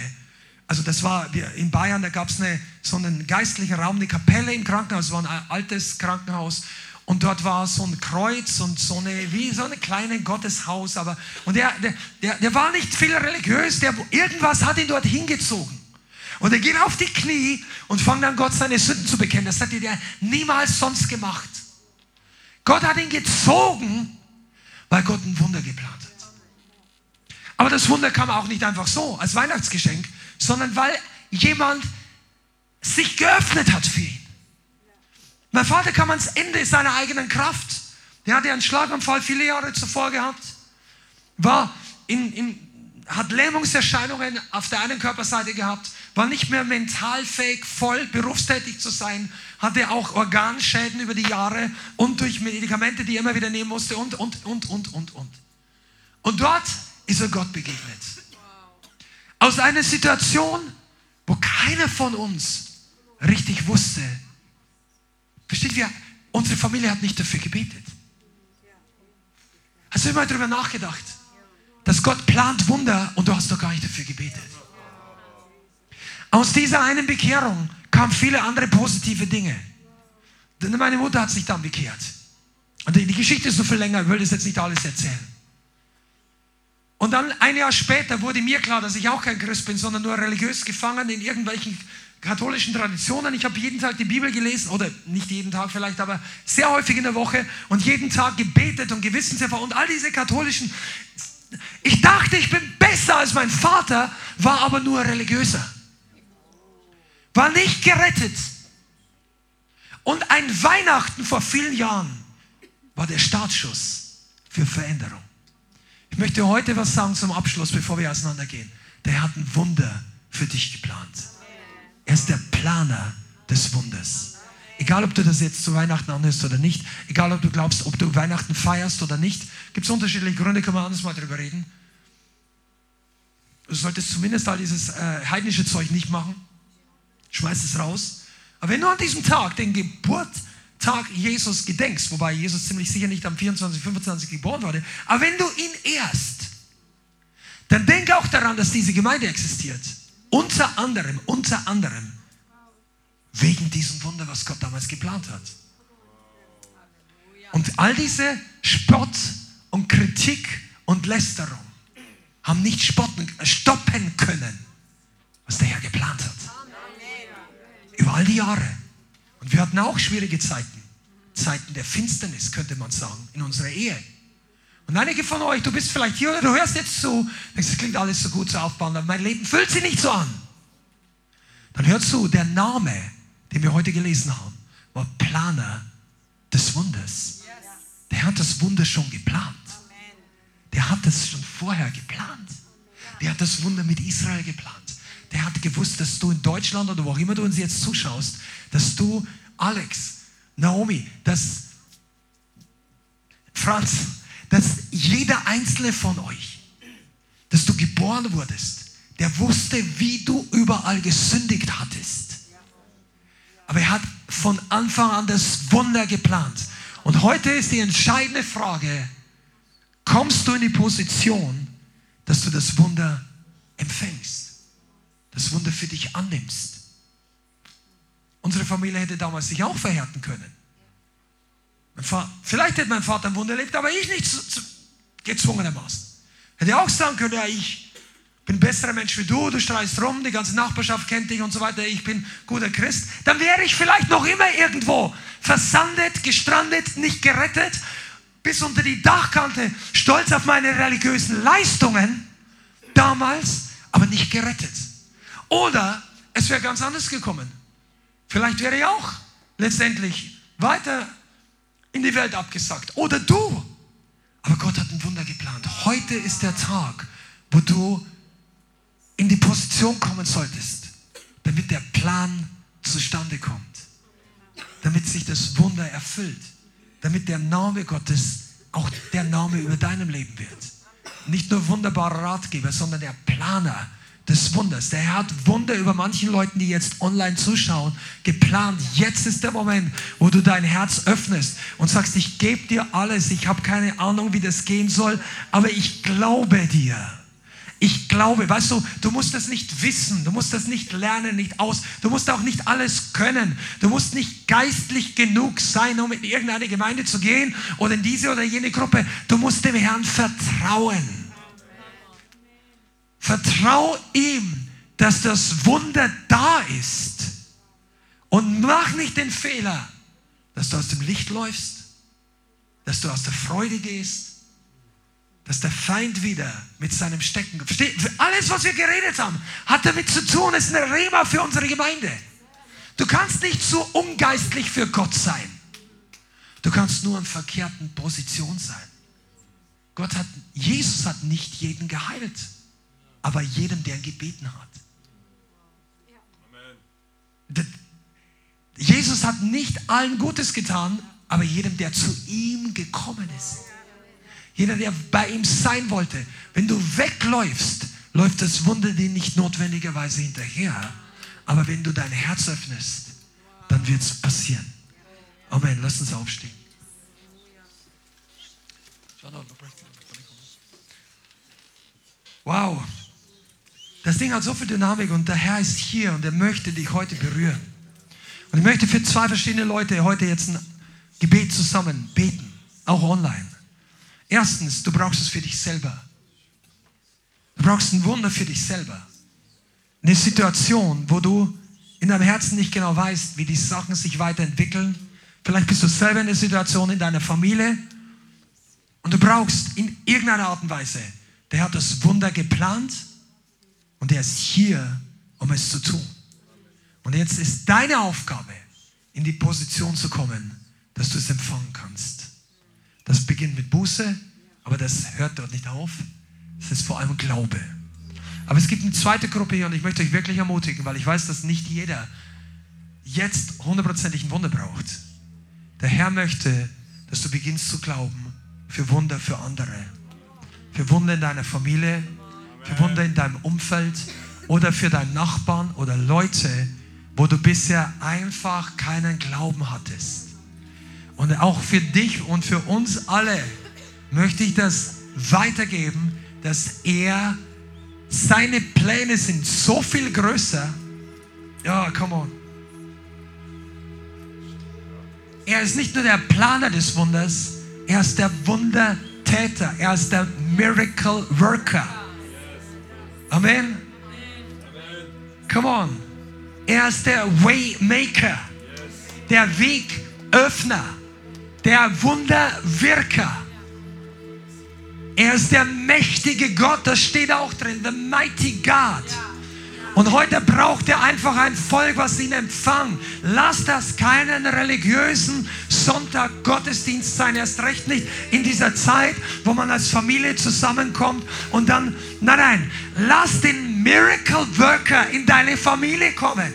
Also das war in Bayern, da gab es so einen geistlichen Raum, eine Kapelle im Krankenhaus. Es war ein altes Krankenhaus. Und dort war so ein Kreuz und so eine, wie so ein kleines Gotteshaus. Aber, und der, der, der war nicht viel religiös, der, irgendwas hat ihn dort hingezogen. Und er geht auf die Knie und fängt an, Gott seine Sünden zu bekennen. Das hat er niemals sonst gemacht. Gott hat ihn gezogen, weil Gott ein Wunder geplant hat. Aber das Wunder kam auch nicht einfach so als Weihnachtsgeschenk, sondern weil jemand sich geöffnet hat für ihn. Mein Vater kam ans Ende seiner eigenen Kraft. Der hatte einen Schlaganfall viele Jahre zuvor gehabt, war in, in hat Lähmungserscheinungen auf der einen Körperseite gehabt, war nicht mehr mental fähig, voll berufstätig zu sein, hatte auch Organschäden über die Jahre und durch Medikamente, die er immer wieder nehmen musste und, und, und, und, und, und. Und dort ist er Gott begegnet. Aus einer Situation, wo keiner von uns richtig wusste, versteht ihr, unsere Familie hat nicht dafür gebetet. Hast du immer darüber nachgedacht? dass Gott plant Wunder und du hast doch gar nicht dafür gebetet. Aus dieser einen Bekehrung kamen viele andere positive Dinge. Denn meine Mutter hat sich dann bekehrt. Und die Geschichte ist so viel länger, ich will das jetzt nicht alles erzählen. Und dann ein Jahr später wurde mir klar, dass ich auch kein Christ bin, sondern nur religiös gefangen in irgendwelchen katholischen Traditionen. Ich habe jeden Tag die Bibel gelesen, oder nicht jeden Tag vielleicht, aber sehr häufig in der Woche und jeden Tag gebetet und Gewissenserfahrung und all diese katholischen ich dachte, ich bin besser als mein Vater, war aber nur religiöser. War nicht gerettet. Und ein Weihnachten vor vielen Jahren war der Startschuss für Veränderung. Ich möchte heute was sagen zum Abschluss, bevor wir auseinandergehen. Der hat ein Wunder für dich geplant. Er ist der Planer des Wunders. Egal, ob du das jetzt zu Weihnachten anhörst oder nicht, egal, ob du glaubst, ob du Weihnachten feierst oder nicht, gibt es unterschiedliche Gründe, können wir anders mal drüber reden. Du solltest zumindest all dieses äh, heidnische Zeug nicht machen. Schmeiß es raus. Aber wenn du an diesem Tag, den Geburtstag Jesus gedenkst, wobei Jesus ziemlich sicher nicht am 24, 25 geboren wurde, aber wenn du ihn ehrst, dann denk auch daran, dass diese Gemeinde existiert. Unter anderem, unter anderem Wegen diesem Wunder, was Gott damals geplant hat. Und all diese Spott und Kritik und Lästerung haben nicht spotten, stoppen können, was der Herr geplant hat. Über all die Jahre. Und wir hatten auch schwierige Zeiten. Zeiten der Finsternis, könnte man sagen, in unserer Ehe. Und einige von euch, du bist vielleicht hier oder du hörst jetzt zu, denkst, das klingt alles so gut, so aufbauen, aber mein Leben fühlt sich nicht so an. Dann hör zu, der Name den wir heute gelesen haben, war Planer des Wunders. Der hat das Wunder schon geplant. Der hat das schon vorher geplant. Der hat das Wunder mit Israel geplant. Der hat gewusst, dass du in Deutschland oder wo auch immer du uns jetzt zuschaust, dass du, Alex, Naomi, dass Franz, dass jeder einzelne von euch, dass du geboren wurdest, der wusste, wie du überall gesündigt hattest. Aber er hat von Anfang an das Wunder geplant. Und heute ist die entscheidende Frage, kommst du in die Position, dass du das Wunder empfängst, das Wunder für dich annimmst? Unsere Familie hätte damals sich auch verhärten können. Vielleicht hätte mein Vater ein Wunder erlebt, aber ich nicht gezwungenermaßen. Hätte auch sagen können, ja, ich bin ein besserer Mensch wie du, du streist rum, die ganze Nachbarschaft kennt dich und so weiter, ich bin guter Christ. Dann wäre ich vielleicht noch immer irgendwo versandet, gestrandet, nicht gerettet, bis unter die Dachkante, stolz auf meine religiösen Leistungen damals, aber nicht gerettet. Oder es wäre ganz anders gekommen. Vielleicht wäre ich auch letztendlich weiter in die Welt abgesagt. Oder du. Aber Gott hat ein Wunder geplant. Heute ist der Tag, wo du in die Position kommen solltest, damit der Plan zustande kommt. Damit sich das Wunder erfüllt. Damit der Name Gottes auch der Name über deinem Leben wird. Nicht nur wunderbarer Ratgeber, sondern der Planer des Wunders. Der Herr hat Wunder über manchen Leuten, die jetzt online zuschauen, geplant. Jetzt ist der Moment, wo du dein Herz öffnest und sagst, ich gebe dir alles. Ich habe keine Ahnung, wie das gehen soll, aber ich glaube dir. Ich glaube, weißt du, du musst das nicht wissen, du musst das nicht lernen, nicht aus, du musst auch nicht alles können. Du musst nicht geistlich genug sein, um in irgendeine Gemeinde zu gehen oder in diese oder jene Gruppe. Du musst dem Herrn vertrauen. Vertrau ihm, dass das Wunder da ist. Und mach nicht den Fehler, dass du aus dem Licht läufst, dass du aus der Freude gehst, dass der Feind wieder mit seinem Stecken. Alles, was wir geredet haben, hat damit zu tun, ist ein Rema für unsere Gemeinde. Du kannst nicht so ungeistlich für Gott sein. Du kannst nur in verkehrten Position sein. Gott hat, Jesus hat nicht jeden geheilt aber jedem, der gebeten hat. Amen. Jesus hat nicht allen Gutes getan, aber jedem, der zu ihm gekommen ist. Jeder, der bei ihm sein wollte. Wenn du wegläufst, läuft das Wunder dir nicht notwendigerweise hinterher. Aber wenn du dein Herz öffnest, dann wird es passieren. Amen. Lass uns aufstehen. Wow. Das Ding hat so viel Dynamik und der Herr ist hier und er möchte dich heute berühren. Und ich möchte für zwei verschiedene Leute heute jetzt ein Gebet zusammen beten, auch online. Erstens, du brauchst es für dich selber. Du brauchst ein Wunder für dich selber. Eine Situation, wo du in deinem Herzen nicht genau weißt, wie die Sachen sich weiterentwickeln. Vielleicht bist du selber in einer Situation in deiner Familie und du brauchst in irgendeiner Art und Weise, der hat das Wunder geplant und er ist hier, um es zu tun. Und jetzt ist deine Aufgabe, in die Position zu kommen, dass du es empfangen kannst. Das beginnt mit Buße, aber das hört dort nicht auf. Es ist vor allem Glaube. Aber es gibt eine zweite Gruppe hier und ich möchte euch wirklich ermutigen, weil ich weiß, dass nicht jeder jetzt hundertprozentig ein Wunder braucht. Der Herr möchte, dass du beginnst zu glauben für Wunder für andere. Für Wunder in deiner Familie, für Wunder in deinem Umfeld oder für deinen Nachbarn oder Leute, wo du bisher einfach keinen Glauben hattest. Und auch für dich und für uns alle möchte ich das weitergeben, dass er, seine Pläne sind so viel größer. Ja, come on. Er ist nicht nur der Planer des Wunders, er ist der Wundertäter, er ist der Miracle Worker. Amen. Come on. Er ist der Waymaker, der Wegöffner, der Wunderwirker. Er ist der mächtige Gott, das steht auch drin, the mighty God. Und heute braucht er einfach ein Volk, was ihn empfangen. Lass das keinen religiösen Sonntag Gottesdienst sein, erst recht nicht in dieser Zeit, wo man als Familie zusammenkommt und dann, nein, nein, lass den Miracle Worker in deine Familie kommen.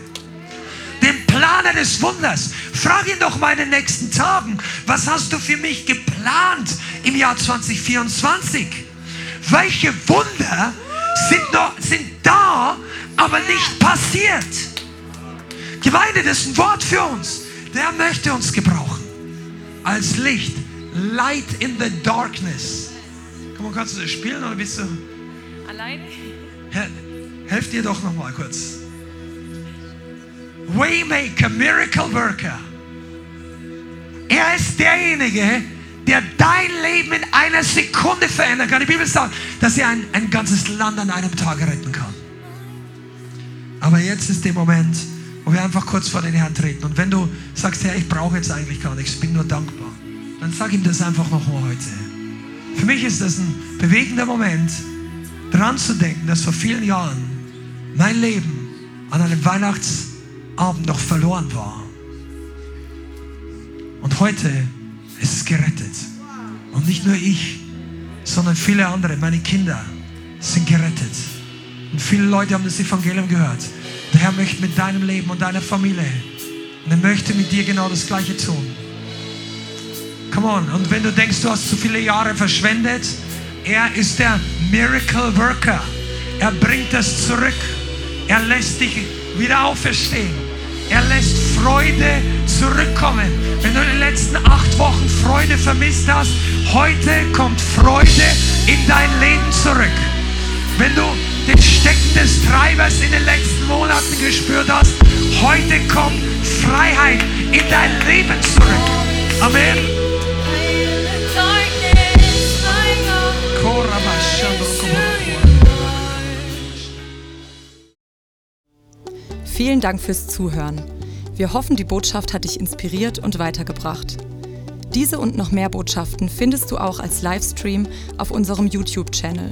Den Planer des Wunders. Frag ihn doch mal in den nächsten Tagen, was hast du für mich geplant im Jahr 2024? Welche Wunder sind, noch, sind da, aber nicht passiert. Gemeinde, das ist ein Wort für uns. Der möchte uns gebrauchen. Als Licht. Light in the darkness. Komm, kannst du das spielen oder bist du? Alleine? Hel helft dir doch noch mal kurz. Waymaker, Miracle Worker. Er ist derjenige, der dein Leben in einer Sekunde verändern kann. Die Bibel sagt, dass er ein, ein ganzes Land an einem Tag retten kann. Aber jetzt ist der Moment, wo wir einfach kurz vor den Herrn treten. Und wenn du sagst, Herr, ich brauche jetzt eigentlich gar nichts, ich bin nur dankbar, dann sag ihm das einfach nochmal heute. Für mich ist das ein bewegender Moment, dran zu denken, dass vor vielen Jahren mein Leben an einem Weihnachtsabend noch verloren war. Und heute ist es gerettet. Und nicht nur ich, sondern viele andere, meine Kinder, sind gerettet. Und viele Leute haben das Evangelium gehört. Der Herr möchte mit deinem Leben und deiner Familie, und er möchte mit dir genau das Gleiche tun. Come on. Und wenn du denkst, du hast zu viele Jahre verschwendet, er ist der Miracle Worker. Er bringt das zurück. Er lässt dich wieder auferstehen. Er lässt Freude zurückkommen. Wenn du in den letzten acht Wochen Freude vermisst hast, heute kommt Freude in dein Leben zurück. Wenn du den Stecken des Treibers in den letzten Monaten gespürt hast, heute kommt Freiheit in dein Leben zurück. Amen. Vielen Dank fürs Zuhören. Wir hoffen, die Botschaft hat dich inspiriert und weitergebracht. Diese und noch mehr Botschaften findest du auch als Livestream auf unserem YouTube-Channel,